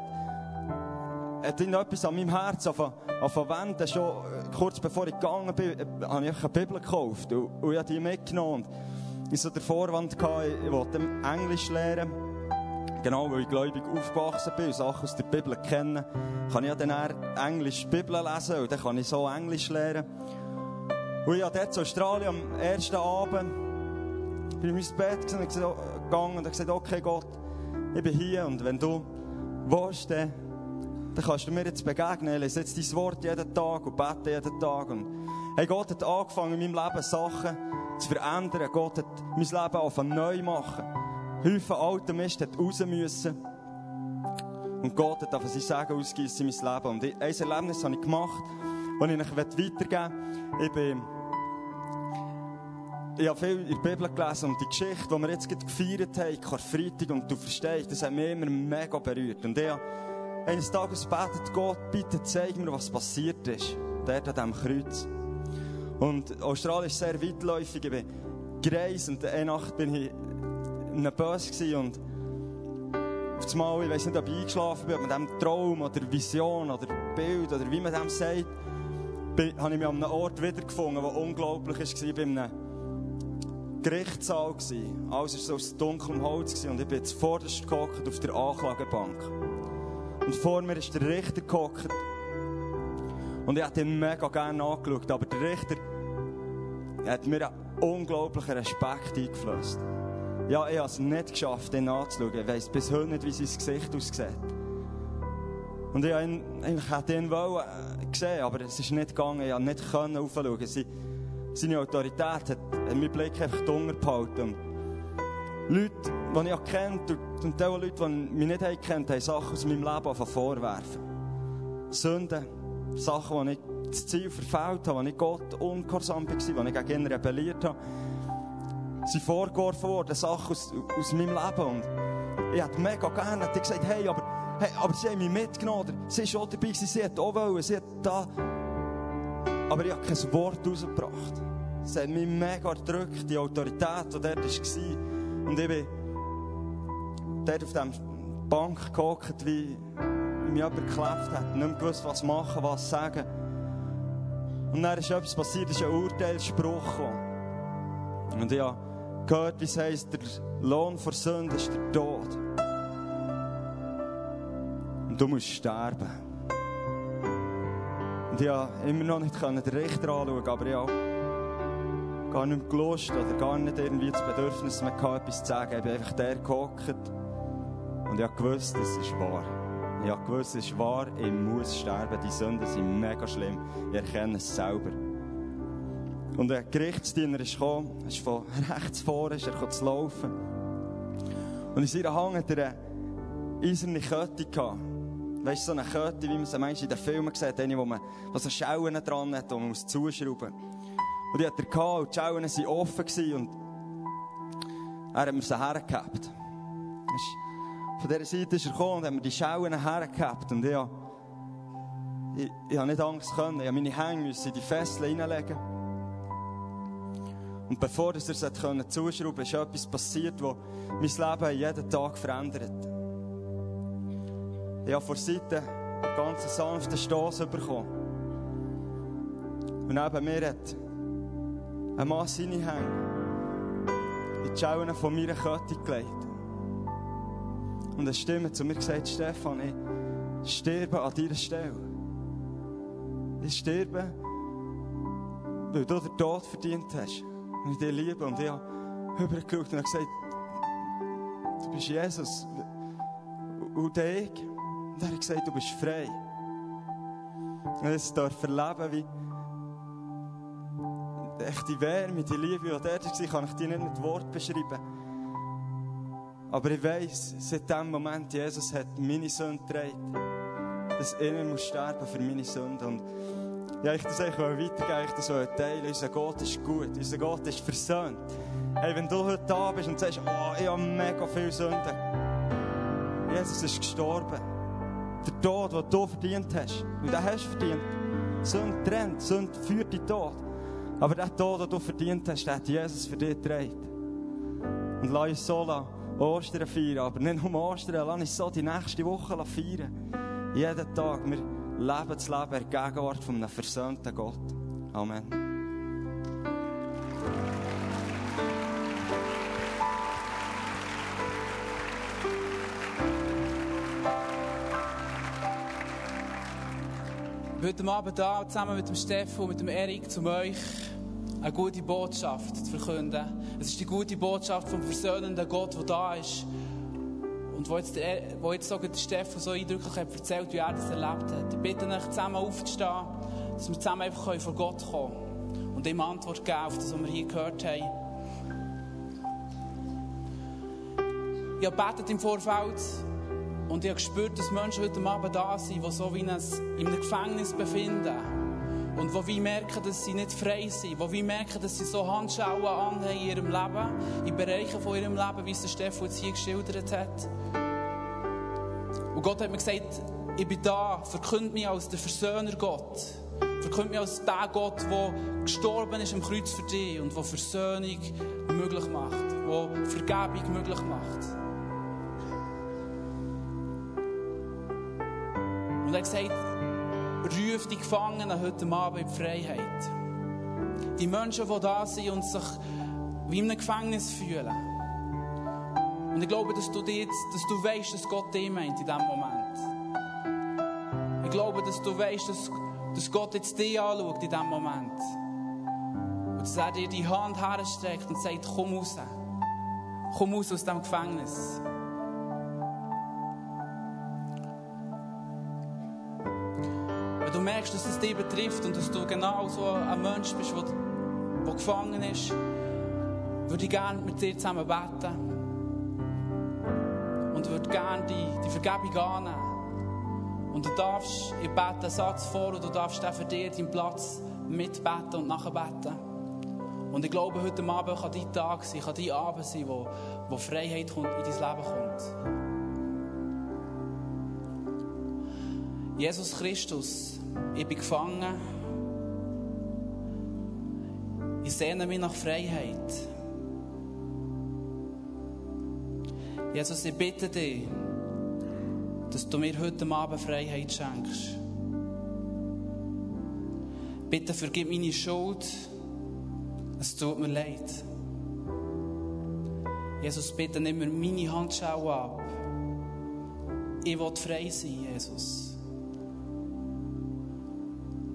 hat etwas an meinem Herz angefangen Schon äh, kurz bevor ich gegangen bin, äh, habe ich eine Bibel gekauft und, und ich habe die mitgenommen. Ich so den Vorwand gehabt, ich wollte Englisch lernen. Genau, weil ich gläubig aufgewachsen bin und Sachen aus der Bibel kennen, kann ich dann Englisch Bibel lesen und dann kann ich so Englisch lernen. Und ich habe dort in Australien am ersten Abend bin ich ins Bett gegangen und habe gesagt, okay Gott, ich bin hier und wenn du willst, dann dann kannst du mir jetzt begegnen. Ich lese jetzt dein Wort jeden Tag und bete jeden Tag. Und hey, Gott hat angefangen, in meinem Leben Sachen zu verändern. Gott hat mein Leben angefangen neu machen. Häufig alter Mist hat raus müssen. Und Gott hat einfach sein Segen ausgießen in mein Leben. Und ein Erlebnis habe ich gemacht, das ich euch weitergeben will. Ich ich habe viel in der Bibel gelesen und die Geschichte, die wir jetzt gefeiert haben, Karfreitag, und du verstehst, das hat mich immer mega berührt. Und ich eines Tages betet Gott, bitte zeig mir, was passiert ist. Dort an diesem Kreuz. Und Australien ist sehr weitläufig. Ich bin gereist und eine Nacht bin ich in einem Bus und auf das Mal, ich weiß nicht, ob ich eingeschlafen bin, ob man diesem Traum oder Vision oder Bild oder wie man dem sagt, bin, habe ich mich an einem Ort wiedergefunden, der unglaublich war. In einem Gerichtssaal. Alles war so aus dunklem Holz und ich bin jetzt vorderst gehockt auf der Anklagebank. Und vor mir ist der Richter gehockt. Und ich hätte ihn mega gerne angeschaut, aber der Richter hat mir einen unglaublichen Respekt eingeflößt. Ja, ich habe es nicht geschafft, ihn anzuschauen. Ich weiss bis heute nicht, wie sein Gesicht aussieht. Und ich ihn, eigentlich hätte ihn wollen, äh, gesehen, aber es ist nicht gegangen. Ich konnte nicht aufschauen. Seine Autorität hat meinen Blick einfach dunkel gehalten. Leute, die ich kennt und, die Leute, die mich nicht kennt, haben Sachen aus meinem Leben vorwerfen. Sünden, Sachen, die ich das Ziel verfehlt habe, wo ich Gott ungehorsam war, wo ich gegen ihn rebelliert habe, sind vorgeworfen worden, Sachen aus, aus meinem Leben. Und ich hätte mega gerne hätte gesagt, hey, aber, hey, aber sie haben mich mitgenommen, sie ist auch dabei, sie hat auch wollen, sie hat da. Aber ich habe kein Wort rausgebracht. Sie hat mich mega erdrückt, die Autorität, die dort war. Und ich bin dort auf dieser Bank gehockt, wie, mich jemand geklebt hat. Nicht mehr gewusst, was machen, was sagen. Und dann ist etwas passiert, ist ein Urteilsspruch gekommen. Und ich habe gehört, wie es heisst, der Lohn für Sünde ist der Tod. Und du musst sterben. Und ich konnte immer noch nicht den Richter anschauen, aber ich habe gar nicht mehr gelust oder gar nicht irgendwie das Bedürfnis mehr gehabt, etwas zu sagen. Ich bin einfach der gehockt und ich habe gewusst, es ist wahr. Ich habe gewusst, es ist wahr, ich muss sterben. Die Sünden sind mega schlimm. Ich erkenne es selber. Und ein Gerichtsdiener ist gekommen, ist von rechts vor, ist er zu laufen. Und in seiner Hand hat er eine eiserne Kette gehabt. Weißt du, so eine Kette, wie man sie manchmal in den Filmen sieht, eine, wo man, wo so Schauen dran hat, wo man zuschrauben muss. Und die hat er gehabt, und die Schauen waren offen und er hat mir sie hergehabt. Von dieser Seite ist er gekommen und hat mir die Schauen hergehabt. Und ich, ich, ich habe nicht Angst können. Ich habe meine Hänge in die Fesseln reinlegen. Und bevor er es konnte, ist etwas passiert, das mein Leben jeden Tag verändert. Ich habe vor Seite einen ganz sanften Stoss bekommen. Und neben mir hat ein Mann seine Hände in die Schauen von meiner Kette gelegt. Und eine Stimme zu mir gesagt, Stefan, ich sterbe an deiner Stelle. Ich sterbe, weil du den Tod verdient hast. Und ich dich liebe. Und ich habe übergeschaut und habe gesagt, du bist Jesus. Und ich. Und er hat gesagt, du bist frei. Und ich darf erleben, wie echt die Wärme, die Liebe, die dort war, kann ich dir nicht mit Wort beschreiben. Aber ich weiss, seit dem Moment, Jesus hat meine Sünde getragen. Dass ich nicht muss sterben für meine Sünde. Und ja, ich das eigentlich weitergeben, ich das teilen. Unser Gott ist gut, unser Gott ist versöhnt. Hey, wenn du heute da bist und sagst, oh, ich habe mega viel Sünden. Jesus ist gestorben. Der Tod, den du verdient hast. Und den hast du verdient. Sünde trennt, Sünde führt dich Tod. Aber der Tod, den du verdient hast, den hat Jesus für dich getragen. Und lass uns so lassen. Ostern feiern, aber nicht nur Ostern, lass uns so die nächste Woche feiern. Jeden Tag, wir leben das Leben in der Gegenwart von einem versöhnten Gott. Amen. Heute Abend da zusammen mit dem Steffen und mit dem Erik zu euch eine gute Botschaft zu verkünden. Es ist die gute Botschaft vom versöhnenden Gott, der da ist. Und wo jetzt, der, wo jetzt sogar der Steffen so eindrücklich hat erzählt, wie er das erlebt hat. Ich bitte euch zusammen aufzustehen, dass wir zusammen einfach vor Gott kommen können und ihm Antwort geben auf das, was wir hier gehört haben. Ich habe betet im Vorfeld und ich habe gespürt, dass Menschen heute Abend da sind, die so wie in einem Gefängnis befinden. Und wo wir merken, dass sie nicht frei sind. Wo wir merken, dass sie so Handschauen anhaben in ihrem Leben. In Bereichen von ihrem Leben, wie es der Stefan jetzt hier geschildert hat. Und Gott hat mir gesagt, ich bin da, verkünd mich als der Versöhner Gott. Verkünd mich als der Gott, der gestorben ist am Kreuz für dich und der Versöhnung möglich macht. Der Vergebung möglich macht. Und er hat gesagt, ruf die Gefangenen heute Abend in die Freiheit. Die Menschen, die da sind und sich wie in einem Gefängnis fühlen. Und ich glaube, dass du, jetzt, dass du weißt, dass Gott dich meint in diesem Moment. Ich glaube, dass du weißt, dass, dass Gott jetzt dich anschaut in diesem Moment. Und dass er dir die Hand herstreckt und sagt, komm raus. Komm raus aus diesem Gefängnis. Dass es dich betrifft und dass du genau so ein Mensch bist, der, gefangen ist, würde ich gerne mit dir zusammen beten. Und würde gerne die, die Vergebung annehmen. Und du darfst, ich bete einen Satz vor und du darfst auch für dich deinen Platz mitbeten und nachbeten. Und ich glaube, heute Abend kann dein Tag sein, kann dein Abend sein, wo, wo Freiheit kommt, in dein Leben kommt. Jesus Christus, ich bin gefangen. Ich sehne mich nach Freiheit. Jesus, ich bitte dich, dass du mir heute Abend Freiheit schenkst. Bitte vergib meine Schuld. Es tut mir leid. Jesus, bitte nimm mir meine Handschau ab. Ich will frei sein, Jesus.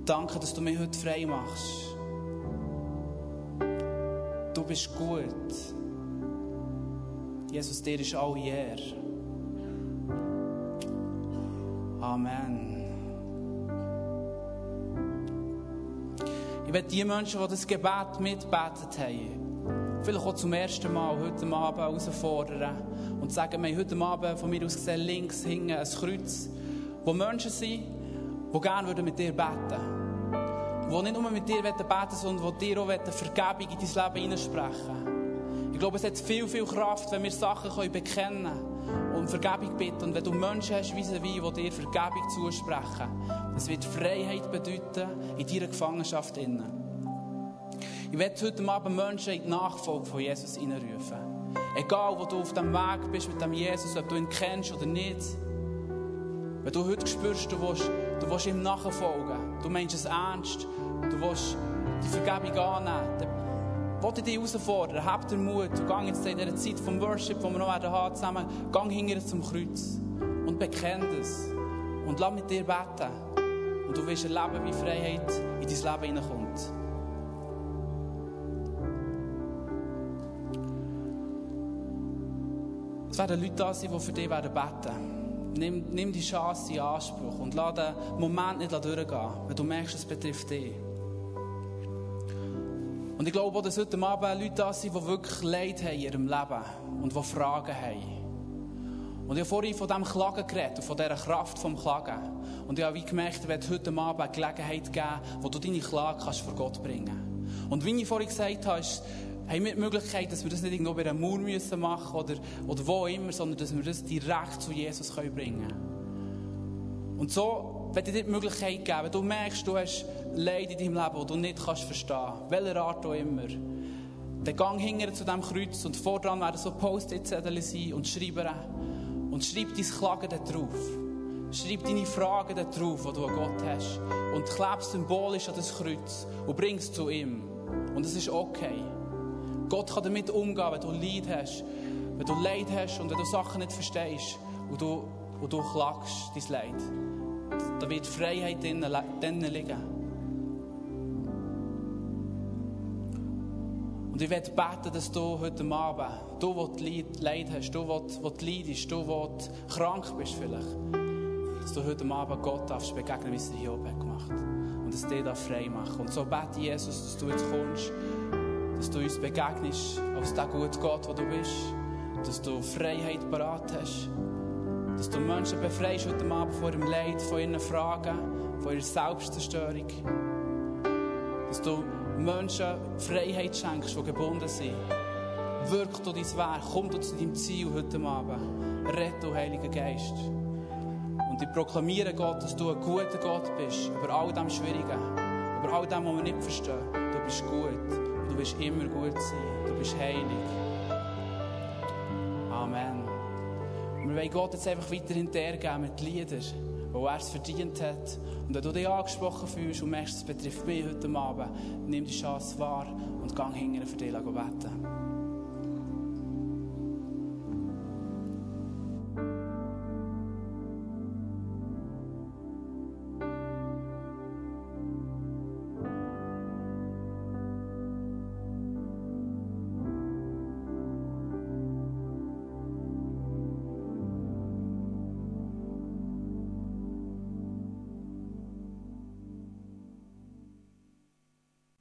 Danke, dass du mich heute frei machst. Du bist gut. Jesus, dir ist alle Ehre. Amen. Ich werde die Menschen, die das Gebet mitbetet haben, vielleicht auch zum ersten Mal heute Abend herausfordern und sagen, wir heute Abend von mir aus gesehen links hinten ein Kreuz, wo Menschen sind, die gerne mit dir beten würden. Die nicht nur mit dir beten sondern die dir auch Vergebung in dein Leben hineinsprechen Ich glaube, es hat viel, viel Kraft, wenn wir Sachen bekennen können und Vergebung bitten. Und wenn du Menschen hast, wie sie, die dir Vergebung zusprechen, das wird Freiheit bedeuten in deiner Gefangenschaft. Ich werde heute Abend Menschen in die Nachfolge von Jesus hineinrufen. Egal, wo du auf dem Weg bist mit dem Jesus, ob du ihn kennst oder nicht. Wenn du heute spürst, du willst, du willst ihm nachfolgen, du meinst es ernst, du willst die Vergebung annehmen, dann wollte dich herausfordern, hab den Mut und gang jetzt in dieser Zeit vom Worship, die wir noch werden haben zusammen, gang hinterher zum Kreuz und bekenn das. Und lass mit dir beten. Und du wirst erleben, wie Freiheit in dein Leben hineinkommt. Es werden Leute da sein, die für dich werden beten. Nimm, nimm die Chance in Anspruch und lass den Moment nicht durchgehen, wenn du merkst, es betrifft dich. Und ich glaube dass heute Abend Leute da sind, die wirklich Leid haben in ihrem Leben und die Fragen haben. Und ich habe vorhin von diesem Klagen geredet und von dieser Kraft vom Klagen. Und ich habe wie gemerkt, werde heute Abend eine Gelegenheit geben, wo du deine Klage vor Gott bringen kannst. Und wie ich vorhin gesagt habe, haben wir die Möglichkeit, dass wir das nicht irgendwo bei einer Mauer müssen machen oder, oder wo immer, sondern dass wir das direkt zu Jesus können bringen können. Und so ich dir die Möglichkeit geben, du merkst, du hast Leid in deinem Leben, das du nicht kannst verstehen kannst, welcher Art auch immer, dann gang hinter zu diesem Kreuz und voran werden so Post-it-Zettel sein und schreiben und schreib dein Klagen da drauf. Schreib deine Fragen da drauf, die du an Gott hast. Und kleb symbolisch an das Kreuz und bring es zu ihm. Und es ist okay. Gott kann damit umgehen, wenn du Leid hast, wenn du Leid hast und wenn du Sachen nicht verstehst und du, und du klagst dein Leid. Da wird Freiheit drinnen liegen. Und ich werde beten, dass du heute Abend, du, der Leid hast, du, der leidest, du, der krank bist vielleicht, dass du heute Abend Gott darfst begegnen, wie es dir Hiob hat gemacht Und dass dir da frei machen. Und so bete Jesus, dass du jetzt kommst, dass du uns begegnest als der gute Gott, der du bist, dass du Freiheit parat hast, dass du Menschen befreist heute Abend von ihrem Leid, von ihren Fragen, von ihrer Selbstzerstörung, dass du Menschen Freiheit schenkst, die gebunden sind. Wirk du dein Werk, komm du zu deinem Ziel heute Abend. Rette, du Heiliger Geist. Und ich proklamiere Gott, dass du ein guter Gott bist, über all dem Schwierigen, über all dem, was wir nicht verstehen. Du bist gut du wirst immer gut sein. Du bist heilig. Amen. Wir wollen Gott jetzt einfach weiter hintergeben mit Liedern wo er es verdient hat. Und wenn du dich angesprochen fühlst und merkst, es betrifft mich heute Abend, nimm die Chance wahr und gang hinterher für dich beten.